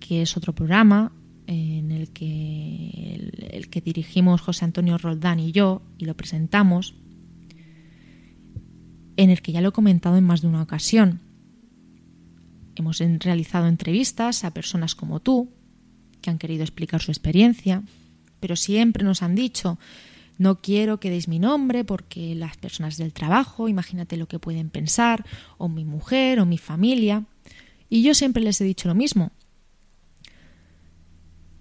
que es otro programa en el que, el, el que dirigimos José Antonio Roldán y yo, y lo presentamos, en el que ya lo he comentado en más de una ocasión, Hemos realizado entrevistas a personas como tú, que han querido explicar su experiencia, pero siempre nos han dicho, no quiero que deis mi nombre porque las personas del trabajo, imagínate lo que pueden pensar, o mi mujer, o mi familia. Y yo siempre les he dicho lo mismo.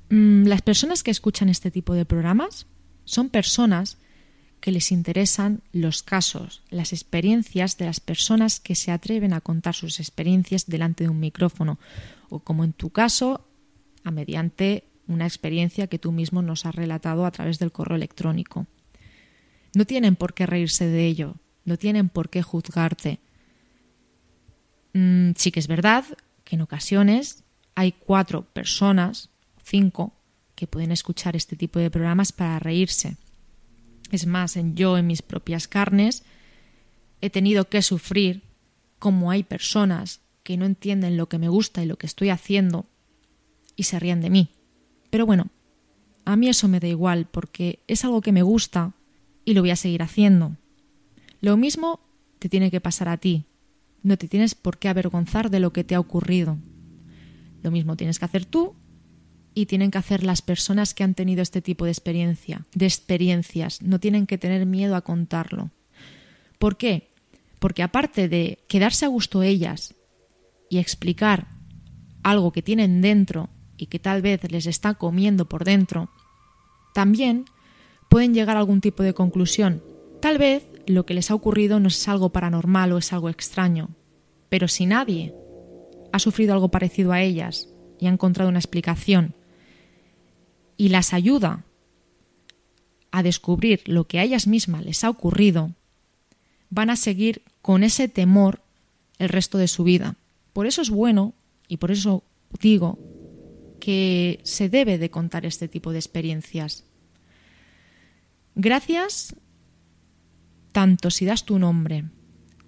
Mm, las personas que escuchan este tipo de programas son personas que les interesan los casos, las experiencias de las personas que se atreven a contar sus experiencias delante de un micrófono, o como en tu caso, a mediante una experiencia que tú mismo nos has relatado a través del correo electrónico. No tienen por qué reírse de ello, no tienen por qué juzgarte. Mm, sí que es verdad que en ocasiones hay cuatro personas, cinco, que pueden escuchar este tipo de programas para reírse. Es más, en yo en mis propias carnes he tenido que sufrir como hay personas que no entienden lo que me gusta y lo que estoy haciendo y se ríen de mí. Pero bueno, a mí eso me da igual porque es algo que me gusta y lo voy a seguir haciendo. Lo mismo te tiene que pasar a ti. No te tienes por qué avergonzar de lo que te ha ocurrido. Lo mismo tienes que hacer tú y tienen que hacer las personas que han tenido este tipo de experiencia, de experiencias. No tienen que tener miedo a contarlo. ¿Por qué? Porque aparte de quedarse a gusto ellas y explicar algo que tienen dentro y que tal vez les está comiendo por dentro, también pueden llegar a algún tipo de conclusión. Tal vez lo que les ha ocurrido no es algo paranormal o es algo extraño, pero si nadie ha sufrido algo parecido a ellas y ha encontrado una explicación y las ayuda a descubrir lo que a ellas mismas les ha ocurrido, van a seguir con ese temor el resto de su vida. Por eso es bueno, y por eso digo, que se debe de contar este tipo de experiencias. Gracias tanto si das tu nombre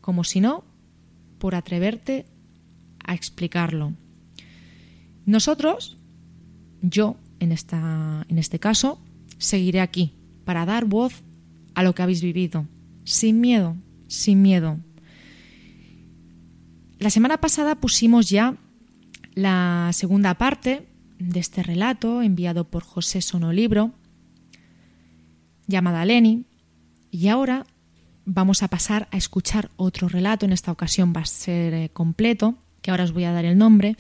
como si no, por atreverte a explicarlo. Nosotros, yo en, esta, en este caso, seguiré aquí para dar voz a lo que habéis vivido, sin miedo, sin miedo. La semana pasada pusimos ya la segunda parte de este relato enviado por José Sonolibro, llamada Leni, y ahora vamos a pasar a escuchar otro relato, en esta ocasión va a ser eh, completo, que ahora os voy a dar el nombre,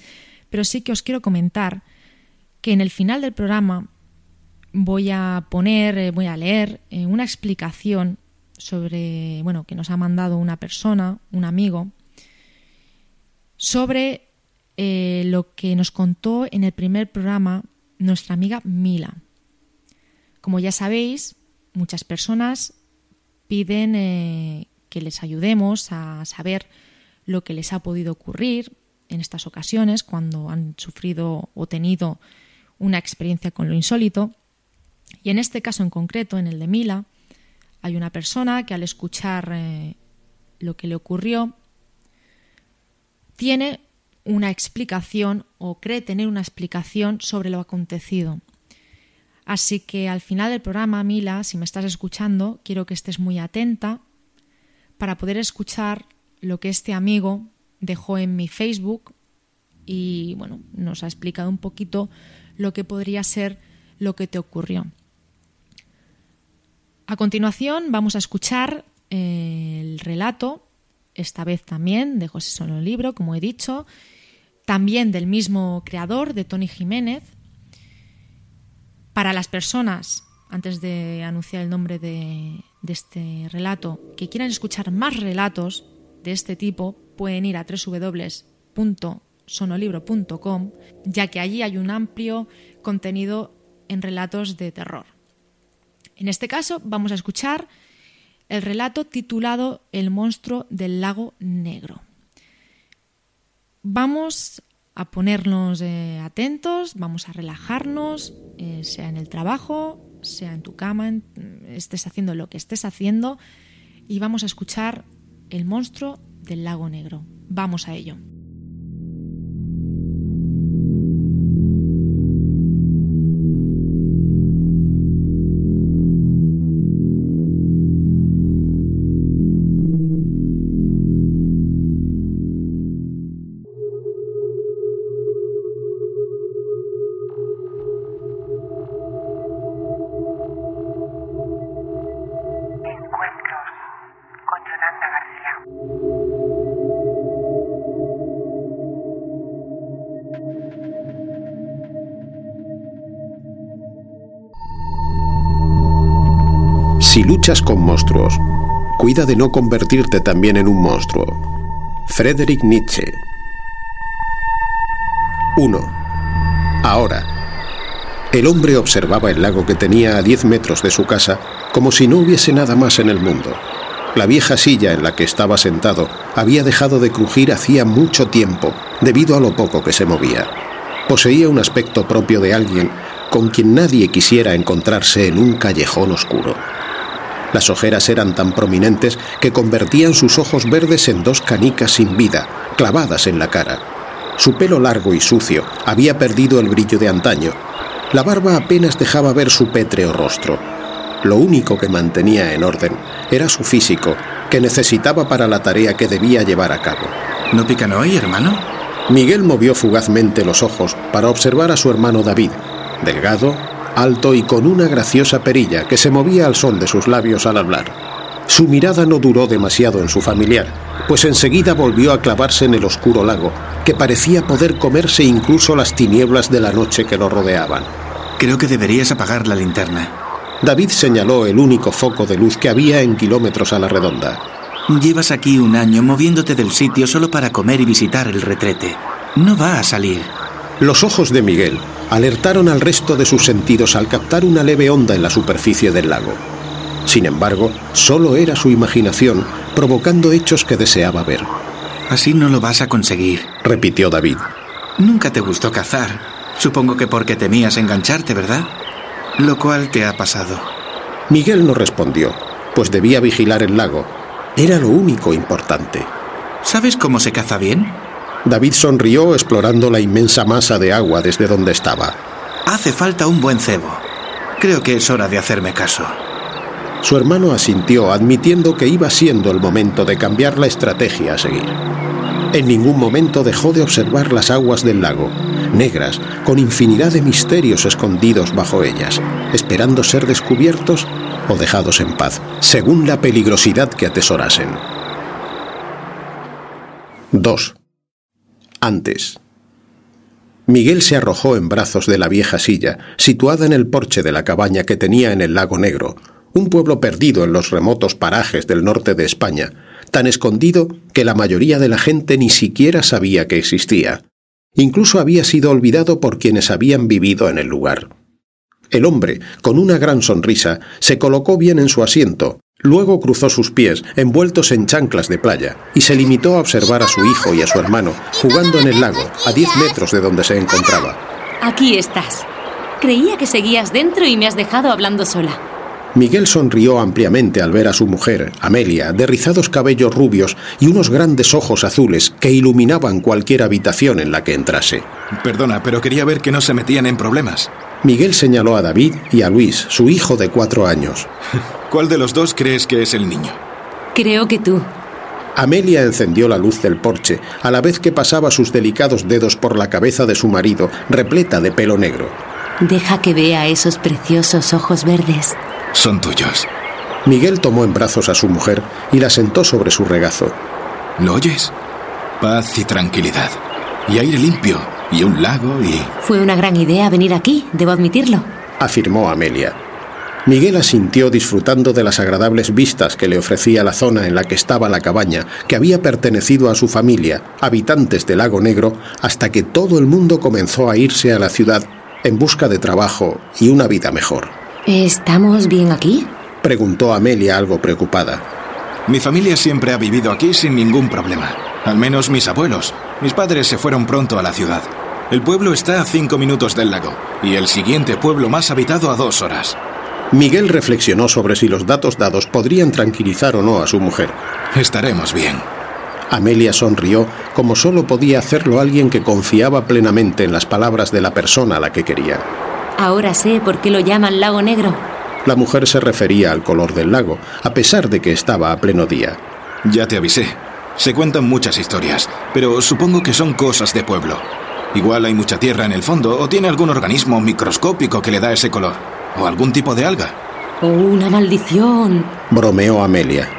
pero sí que os quiero comentar que en el final del programa voy a poner, eh, voy a leer eh, una explicación sobre, bueno, que nos ha mandado una persona, un amigo, sobre lo que nos contó en el primer programa nuestra amiga Mila. Como ya sabéis, muchas personas piden eh, que les ayudemos a saber lo que les ha podido ocurrir en estas ocasiones cuando han sufrido o tenido una experiencia con lo insólito. Y en este caso en concreto, en el de Mila, hay una persona que al escuchar eh, lo que le ocurrió tiene una explicación o cree tener una explicación sobre lo acontecido. Así que al final del programa, Mila, si me estás escuchando, quiero que estés muy atenta para poder escuchar lo que este amigo dejó en mi Facebook y bueno, nos ha explicado un poquito lo que podría ser lo que te ocurrió. A continuación vamos a escuchar eh, el relato, esta vez también de José Solo Libro, como he dicho, también del mismo creador, de Tony Jiménez, para las personas, antes de anunciar el nombre de, este relato, que quieran escuchar más relatos de este tipo, pueden ir a www.sonolibro.com, ya que allí hay un amplio contenido en relatos de terror. En este caso vamos a escuchar el relato titulado El monstruo del lago negro. Vamos a ponernos eh, atentos, vamos a relajarnos, eh, sea en el trabajo, sea en tu cama, estés haciendo lo que estés haciendo, y vamos a escuchar el monstruo del lago negro. Vamos a ello. Si luchas con monstruos, cuida de no convertirte también en un monstruo. Friedrich Nietzsche 1. Ahora. El hombre observaba el lago que tenía a 10 metros de su casa como si no hubiese nada más en el mundo. La vieja silla en la que estaba sentado había dejado de crujir hacía mucho tiempo debido a lo poco que se movía. Poseía un aspecto propio de alguien con quien nadie quisiera encontrarse en un callejón oscuro. Las ojeras eran tan prominentes que convertían sus ojos verdes en dos canicas sin vida, clavadas en la cara. Su pelo largo y sucio había perdido el brillo de antaño. La barba apenas dejaba ver su pétreo rostro. Lo único que mantenía en orden era su físico, que necesitaba para la tarea que debía llevar a cabo. ¿No pican hoy, hermano? Miguel movió fugazmente los ojos para observar a su hermano David, delgado, alto y con una graciosa perilla que se movía al sol de sus labios al hablar. Su mirada no duró demasiado en su familiar, pues enseguida volvió a clavarse en el oscuro lago, que parecía poder comerse incluso las tinieblas de la noche que lo rodeaban. Creo que deberías apagar la linterna. David señaló el único foco de luz que había en kilómetros a la redonda. Llevas aquí un año moviéndote del sitio solo para comer y visitar el retrete. No va a salir. Los ojos de Miguel alertaron al resto de sus sentidos al captar una leve onda en la superficie del lago. Sin embargo, solo era su imaginación provocando hechos que deseaba ver. Así no lo vas a conseguir, repitió David. Nunca te gustó cazar. Supongo que porque temías engancharte, ¿verdad? Lo cual te ha pasado. Miguel no respondió, pues debía vigilar el lago. Era lo único importante. ¿Sabes cómo se caza bien? David sonrió explorando la inmensa masa de agua desde donde estaba. Hace falta un buen cebo. Creo que es hora de hacerme caso. Su hermano asintió, admitiendo que iba siendo el momento de cambiar la estrategia a seguir. En ningún momento dejó de observar las aguas del lago, negras, con infinidad de misterios escondidos bajo ellas, esperando ser descubiertos o dejados en paz, según la peligrosidad que atesorasen. 2. Antes. Miguel se arrojó en brazos de la vieja silla, situada en el porche de la cabaña que tenía en el lago Negro, un pueblo perdido en los remotos parajes del norte de España, tan escondido que la mayoría de la gente ni siquiera sabía que existía. Incluso había sido olvidado por quienes habían vivido en el lugar. El hombre, con una gran sonrisa, se colocó bien en su asiento, luego cruzó sus pies, envueltos en chanclas de playa, y se limitó a observar a su hijo y a su hermano, jugando en el lago, a diez metros de donde se encontraba. Aquí estás. Creía que seguías dentro y me has dejado hablando sola. Miguel sonrió ampliamente al ver a su mujer, Amelia, de rizados cabellos rubios y unos grandes ojos azules que iluminaban cualquier habitación en la que entrase. Perdona, pero quería ver que no se metían en problemas. Miguel señaló a David y a Luis, su hijo de cuatro años. <laughs> ¿Cuál de los dos crees que es el niño? Creo que tú. Amelia encendió la luz del porche, a la vez que pasaba sus delicados dedos por la cabeza de su marido, repleta de pelo negro. Deja que vea esos preciosos ojos verdes. Son tuyos. Miguel tomó en brazos a su mujer y la sentó sobre su regazo. ¿Lo oyes? Paz y tranquilidad. Y aire limpio. Y un lago y... Fue una gran idea venir aquí, debo admitirlo. Afirmó Amelia. Miguel asintió disfrutando de las agradables vistas que le ofrecía la zona en la que estaba la cabaña, que había pertenecido a su familia, habitantes del lago Negro, hasta que todo el mundo comenzó a irse a la ciudad en busca de trabajo y una vida mejor. ¿Estamos bien aquí? Preguntó Amelia algo preocupada. Mi familia siempre ha vivido aquí sin ningún problema. Al menos mis abuelos. Mis padres se fueron pronto a la ciudad. El pueblo está a cinco minutos del lago y el siguiente pueblo más habitado a dos horas. Miguel reflexionó sobre si los datos dados podrían tranquilizar o no a su mujer. Estaremos bien. Amelia sonrió como solo podía hacerlo alguien que confiaba plenamente en las palabras de la persona a la que quería. Ahora sé por qué lo llaman lago negro. La mujer se refería al color del lago, a pesar de que estaba a pleno día. Ya te avisé. Se cuentan muchas historias, pero supongo que son cosas de pueblo. Igual hay mucha tierra en el fondo o tiene algún organismo microscópico que le da ese color. O algún tipo de alga. ¡Oh, una maldición! Bromeó Amelia.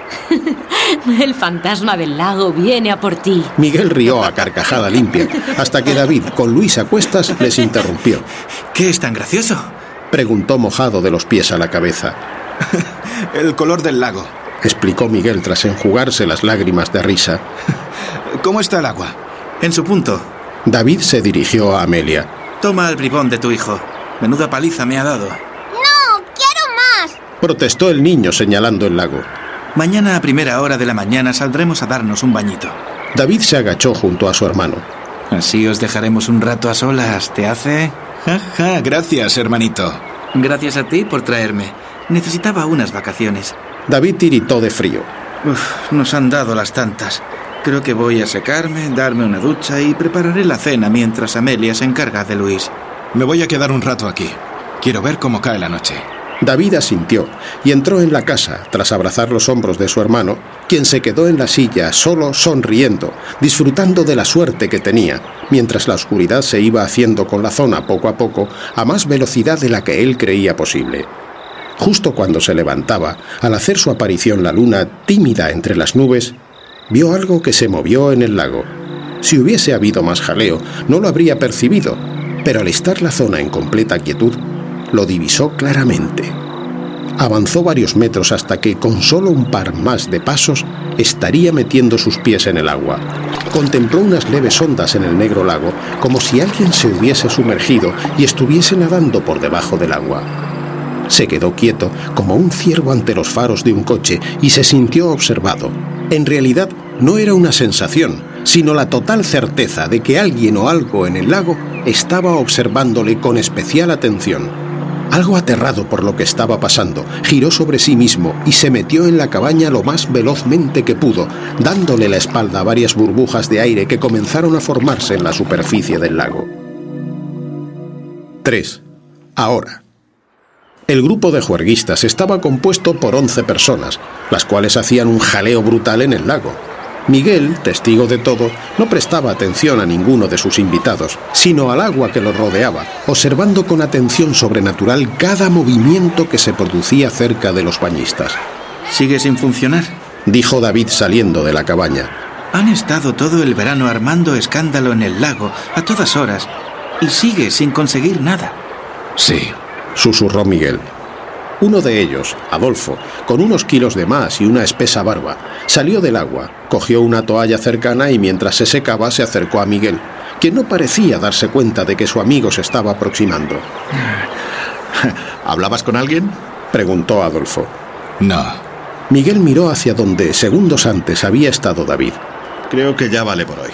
<laughs> El fantasma del lago viene a por ti. Miguel rió a carcajada limpia, hasta que David, con Luis a cuestas, les interrumpió. ¿Qué es tan gracioso? Preguntó mojado de los pies a la cabeza. <laughs> El color del lago, explicó Miguel tras enjugarse las lágrimas de risa. <laughs> ¿Cómo está el agua? En su punto. David se dirigió a Amelia. Toma el bribón de tu hijo. Menuda paliza me ha dado. ¡No! ¡Quiero más! Protestó el niño señalando el lago. Mañana a primera hora de la mañana saldremos a darnos un bañito. David se agachó junto a su hermano. Así os dejaremos un rato a solas. ¿Te hace? Ja, ja, gracias, hermanito. Gracias a ti por traerme. Necesitaba unas vacaciones. David tiritó de frío. Uf, nos han dado las tantas. Creo que voy a secarme, darme una ducha y prepararé la cena mientras Amelia se encarga de Luis. Me voy a quedar un rato aquí. Quiero ver cómo cae la noche. David asintió y entró en la casa tras abrazar los hombros de su hermano, quien se quedó en la silla solo sonriendo, disfrutando de la suerte que tenía, mientras la oscuridad se iba haciendo con la zona poco a poco a más velocidad de la que él creía posible. Justo cuando se levantaba, al hacer su aparición la luna tímida entre las nubes, vio algo que se movió en el lago. Si hubiese habido más jaleo, no lo habría percibido, pero al estar la zona en completa quietud, lo divisó claramente. Avanzó varios metros hasta que, con solo un par más de pasos, estaría metiendo sus pies en el agua. Contempló unas leves ondas en el negro lago, como si alguien se hubiese sumergido y estuviese nadando por debajo del agua. Se quedó quieto, como un ciervo ante los faros de un coche, y se sintió observado. En realidad, no era una sensación, sino la total certeza de que alguien o algo en el lago estaba observándole con especial atención. Algo aterrado por lo que estaba pasando, giró sobre sí mismo y se metió en la cabaña lo más velozmente que pudo, dándole la espalda a varias burbujas de aire que comenzaron a formarse en la superficie del lago. 3. Ahora. El grupo de juerguistas estaba compuesto por 11 personas, las cuales hacían un jaleo brutal en el lago. Miguel, testigo de todo, no prestaba atención a ninguno de sus invitados, sino al agua que los rodeaba, observando con atención sobrenatural cada movimiento que se producía cerca de los bañistas. ¿Sigue sin funcionar? Dijo David saliendo de la cabaña. Han estado todo el verano armando escándalo en el lago, a todas horas, y sigue sin conseguir nada. Sí, susurró Miguel. Uno de ellos, Adolfo, con unos kilos de más y una espesa barba, salió del agua, cogió una toalla cercana y mientras se secaba se acercó a Miguel, quien no parecía darse cuenta de que su amigo se estaba aproximando. <laughs> ¿Hablabas con alguien? preguntó Adolfo. No. Miguel miró hacia donde segundos antes había estado David. Creo que ya vale por hoy.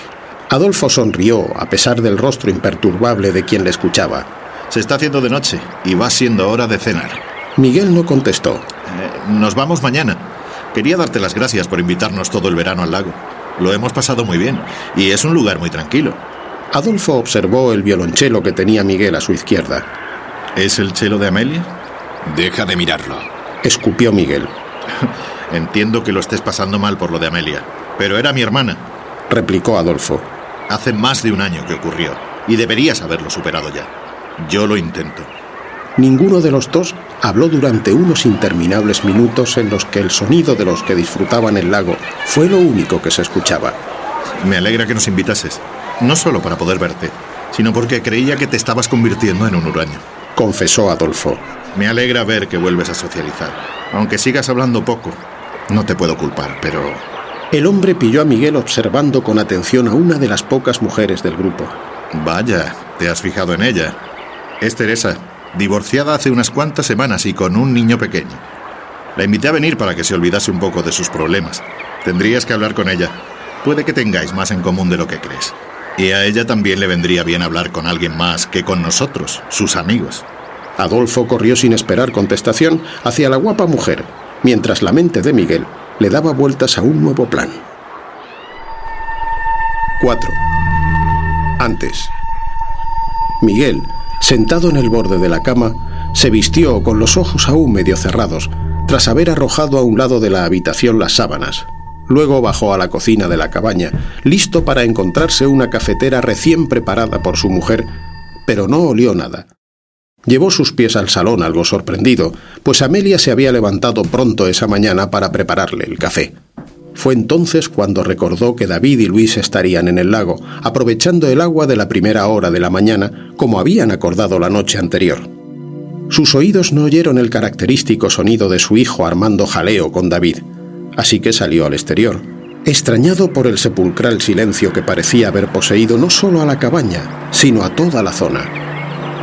Adolfo sonrió a pesar del rostro imperturbable de quien le escuchaba. Se está haciendo de noche y va siendo hora de cenar. Miguel no contestó. Eh, nos vamos mañana. Quería darte las gracias por invitarnos todo el verano al lago. Lo hemos pasado muy bien y es un lugar muy tranquilo. Adolfo observó el violonchelo que tenía Miguel a su izquierda. ¿Es el chelo de Amelia? Deja de mirarlo. Escupió Miguel. <laughs> Entiendo que lo estés pasando mal por lo de Amelia, pero era mi hermana. Replicó Adolfo. Hace más de un año que ocurrió y deberías haberlo superado ya. Yo lo intento. Ninguno de los dos habló durante unos interminables minutos en los que el sonido de los que disfrutaban el lago fue lo único que se escuchaba. Me alegra que nos invitases, no solo para poder verte, sino porque creía que te estabas convirtiendo en un huraño. Confesó Adolfo. Me alegra ver que vuelves a socializar. Aunque sigas hablando poco, no te puedo culpar, pero... El hombre pilló a Miguel observando con atención a una de las pocas mujeres del grupo. Vaya, te has fijado en ella. Es Teresa, divorciada hace unas cuantas semanas y con un niño pequeño. La invité a venir para que se olvidase un poco de sus problemas. Tendrías que hablar con ella. Puede que tengáis más en común de lo que crees. Y a ella también le vendría bien hablar con alguien más que con nosotros, sus amigos. Adolfo corrió sin esperar contestación hacia la guapa mujer, mientras la mente de Miguel le daba vueltas a un nuevo plan. 4. Antes. Miguel, sentado en el borde de la cama, se vistió con los ojos aún medio cerrados, tras haber arrojado a un lado de la habitación las sábanas. Luego bajó a la cocina de la cabaña, listo para encontrarse una cafetera recién preparada por su mujer, pero no olió nada. Llevó sus pies al salón algo sorprendido, pues Amelia se había levantado pronto esa mañana para prepararle el café. Fue entonces cuando recordó que David y Luis estarían en el lago, aprovechando el agua de la primera hora de la mañana, como habían acordado la noche anterior. Sus oídos no oyeron el característico sonido de su hijo armando jaleo con David, así que salió al exterior, extrañado por el sepulcral silencio que parecía haber poseído no solo a la cabaña, sino a toda la zona.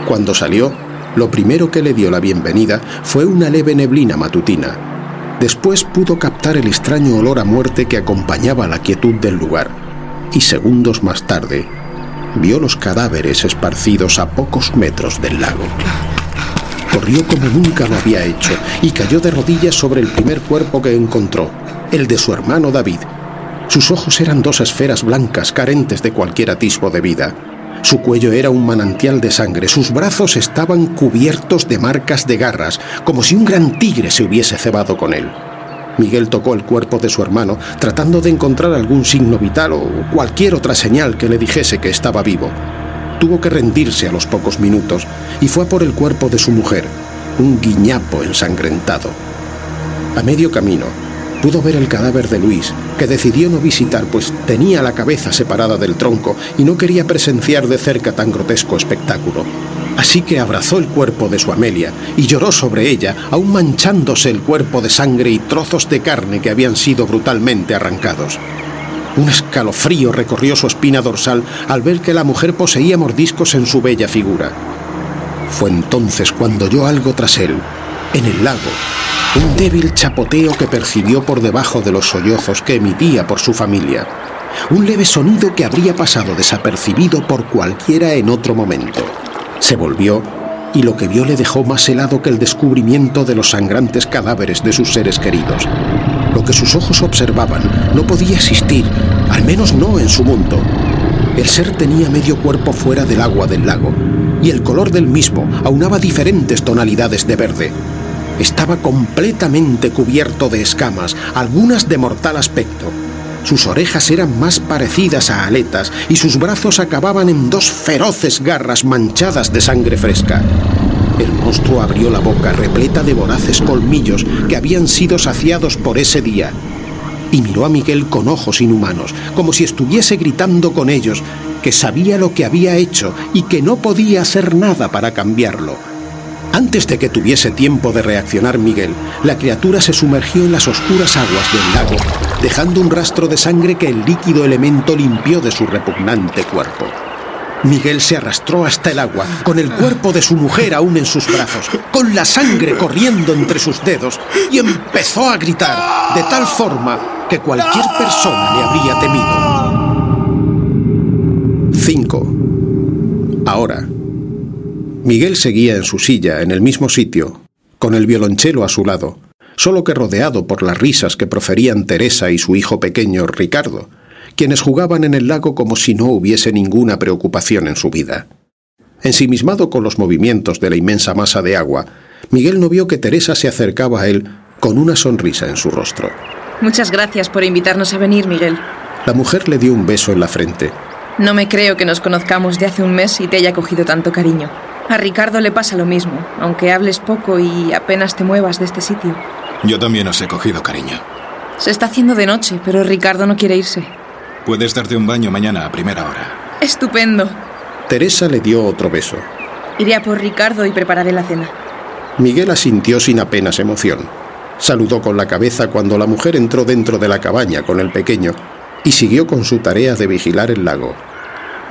Cuando salió, lo primero que le dio la bienvenida fue una leve neblina matutina. Después pudo captar el extraño olor a muerte que acompañaba la quietud del lugar, y segundos más tarde vio los cadáveres esparcidos a pocos metros del lago. Corrió como nunca lo había hecho y cayó de rodillas sobre el primer cuerpo que encontró, el de su hermano David. Sus ojos eran dos esferas blancas carentes de cualquier atisbo de vida. Su cuello era un manantial de sangre, sus brazos estaban cubiertos de marcas de garras, como si un gran tigre se hubiese cebado con él. Miguel tocó el cuerpo de su hermano, tratando de encontrar algún signo vital o cualquier otra señal que le dijese que estaba vivo. Tuvo que rendirse a los pocos minutos y fue por el cuerpo de su mujer, un guiñapo ensangrentado. A medio camino, pudo ver el cadáver de Luis, que decidió no visitar pues tenía la cabeza separada del tronco y no quería presenciar de cerca tan grotesco espectáculo. Así que abrazó el cuerpo de su Amelia y lloró sobre ella, aún manchándose el cuerpo de sangre y trozos de carne que habían sido brutalmente arrancados. Un escalofrío recorrió su espina dorsal al ver que la mujer poseía mordiscos en su bella figura. Fue entonces cuando oyó algo tras él, en el lago, un débil chapoteo que percibió por debajo de los sollozos que emitía por su familia, un leve sonido que habría pasado desapercibido por cualquiera en otro momento. Se volvió y lo que vio le dejó más helado que el descubrimiento de los sangrantes cadáveres de sus seres queridos. Lo que sus ojos observaban no podía existir, al menos no en su mundo. El ser tenía medio cuerpo fuera del agua del lago, y el color del mismo aunaba diferentes tonalidades de verde. Estaba completamente cubierto de escamas, algunas de mortal aspecto. Sus orejas eran más parecidas a aletas y sus brazos acababan en dos feroces garras manchadas de sangre fresca. El monstruo abrió la boca repleta de voraces colmillos que habían sido saciados por ese día y miró a Miguel con ojos inhumanos, como si estuviese gritando con ellos que sabía lo que había hecho y que no podía hacer nada para cambiarlo. Antes de que tuviese tiempo de reaccionar Miguel, la criatura se sumergió en las oscuras aguas del lago, dejando un rastro de sangre que el líquido elemento limpió de su repugnante cuerpo. Miguel se arrastró hasta el agua, con el cuerpo de su mujer aún en sus brazos, con la sangre corriendo entre sus dedos, y empezó a gritar, de tal forma que cualquier persona le habría temido. 5. Ahora. Miguel seguía en su silla, en el mismo sitio, con el violonchelo a su lado, solo que rodeado por las risas que proferían Teresa y su hijo pequeño, Ricardo, quienes jugaban en el lago como si no hubiese ninguna preocupación en su vida. Ensimismado con los movimientos de la inmensa masa de agua, Miguel no vio que Teresa se acercaba a él con una sonrisa en su rostro. Muchas gracias por invitarnos a venir, Miguel. La mujer le dio un beso en la frente. No me creo que nos conozcamos de hace un mes y te haya cogido tanto cariño. A Ricardo le pasa lo mismo, aunque hables poco y apenas te muevas de este sitio. Yo también os he cogido cariño. Se está haciendo de noche, pero Ricardo no quiere irse. Puedes darte un baño mañana a primera hora. Estupendo. Teresa le dio otro beso. Iré a por Ricardo y prepararé la cena. Miguel asintió sin apenas emoción. Saludó con la cabeza cuando la mujer entró dentro de la cabaña con el pequeño y siguió con su tarea de vigilar el lago.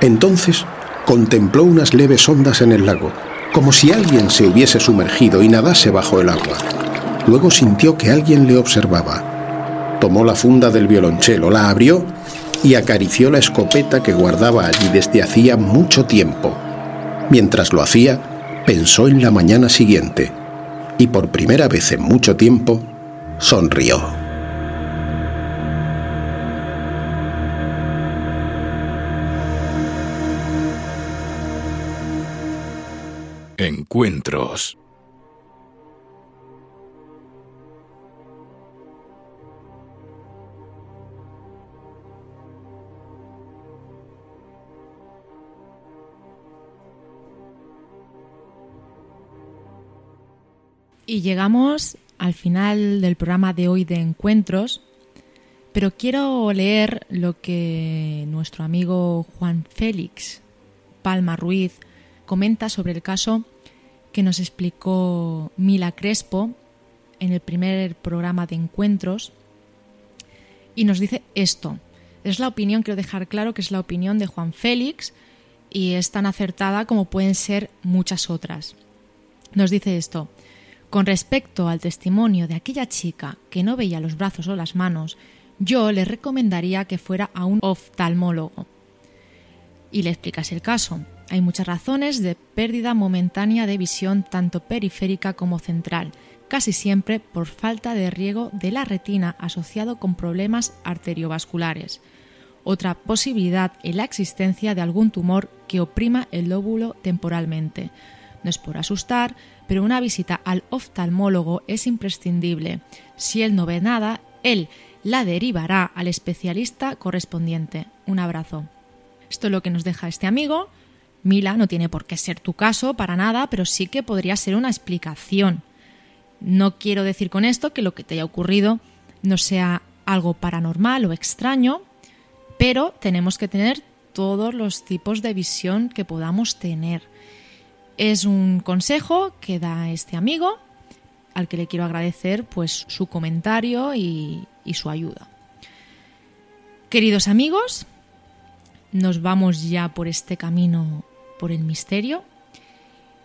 Entonces contempló unas leves ondas en el lago, como si alguien se hubiese sumergido y nadase bajo el agua. Luego sintió que alguien le observaba. Tomó la funda del violonchelo, la abrió y acarició la escopeta que guardaba allí desde hacía mucho tiempo. Mientras lo hacía, pensó en la mañana siguiente y por primera vez en mucho tiempo sonrió. Encuentros. Y llegamos al final del programa de hoy de Encuentros, pero quiero leer lo que nuestro amigo Juan Félix Palma Ruiz comenta sobre el caso que nos explicó Mila Crespo en el primer programa de encuentros y nos dice esto. Es la opinión, quiero dejar claro que es la opinión de Juan Félix y es tan acertada como pueden ser muchas otras. Nos dice esto. Con respecto al testimonio de aquella chica que no veía los brazos o las manos, yo le recomendaría que fuera a un oftalmólogo y le explicas el caso. Hay muchas razones de pérdida momentánea de visión tanto periférica como central, casi siempre por falta de riego de la retina asociado con problemas arteriovasculares. Otra posibilidad es la existencia de algún tumor que oprima el lóbulo temporalmente. No es por asustar, pero una visita al oftalmólogo es imprescindible. Si él no ve nada, él la derivará al especialista correspondiente. Un abrazo. Esto es lo que nos deja este amigo. Mila, no tiene por qué ser tu caso para nada, pero sí que podría ser una explicación. No quiero decir con esto que lo que te haya ocurrido no sea algo paranormal o extraño, pero tenemos que tener todos los tipos de visión que podamos tener. Es un consejo que da este amigo, al que le quiero agradecer pues su comentario y, y su ayuda. Queridos amigos, nos vamos ya por este camino por el misterio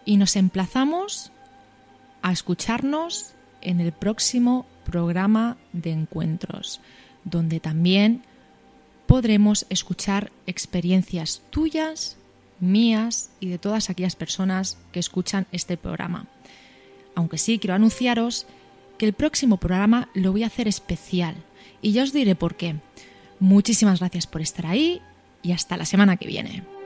y nos emplazamos a escucharnos en el próximo programa de encuentros, donde también podremos escuchar experiencias tuyas, mías y de todas aquellas personas que escuchan este programa. Aunque sí quiero anunciaros que el próximo programa lo voy a hacer especial y ya os diré por qué. Muchísimas gracias por estar ahí y hasta la semana que viene.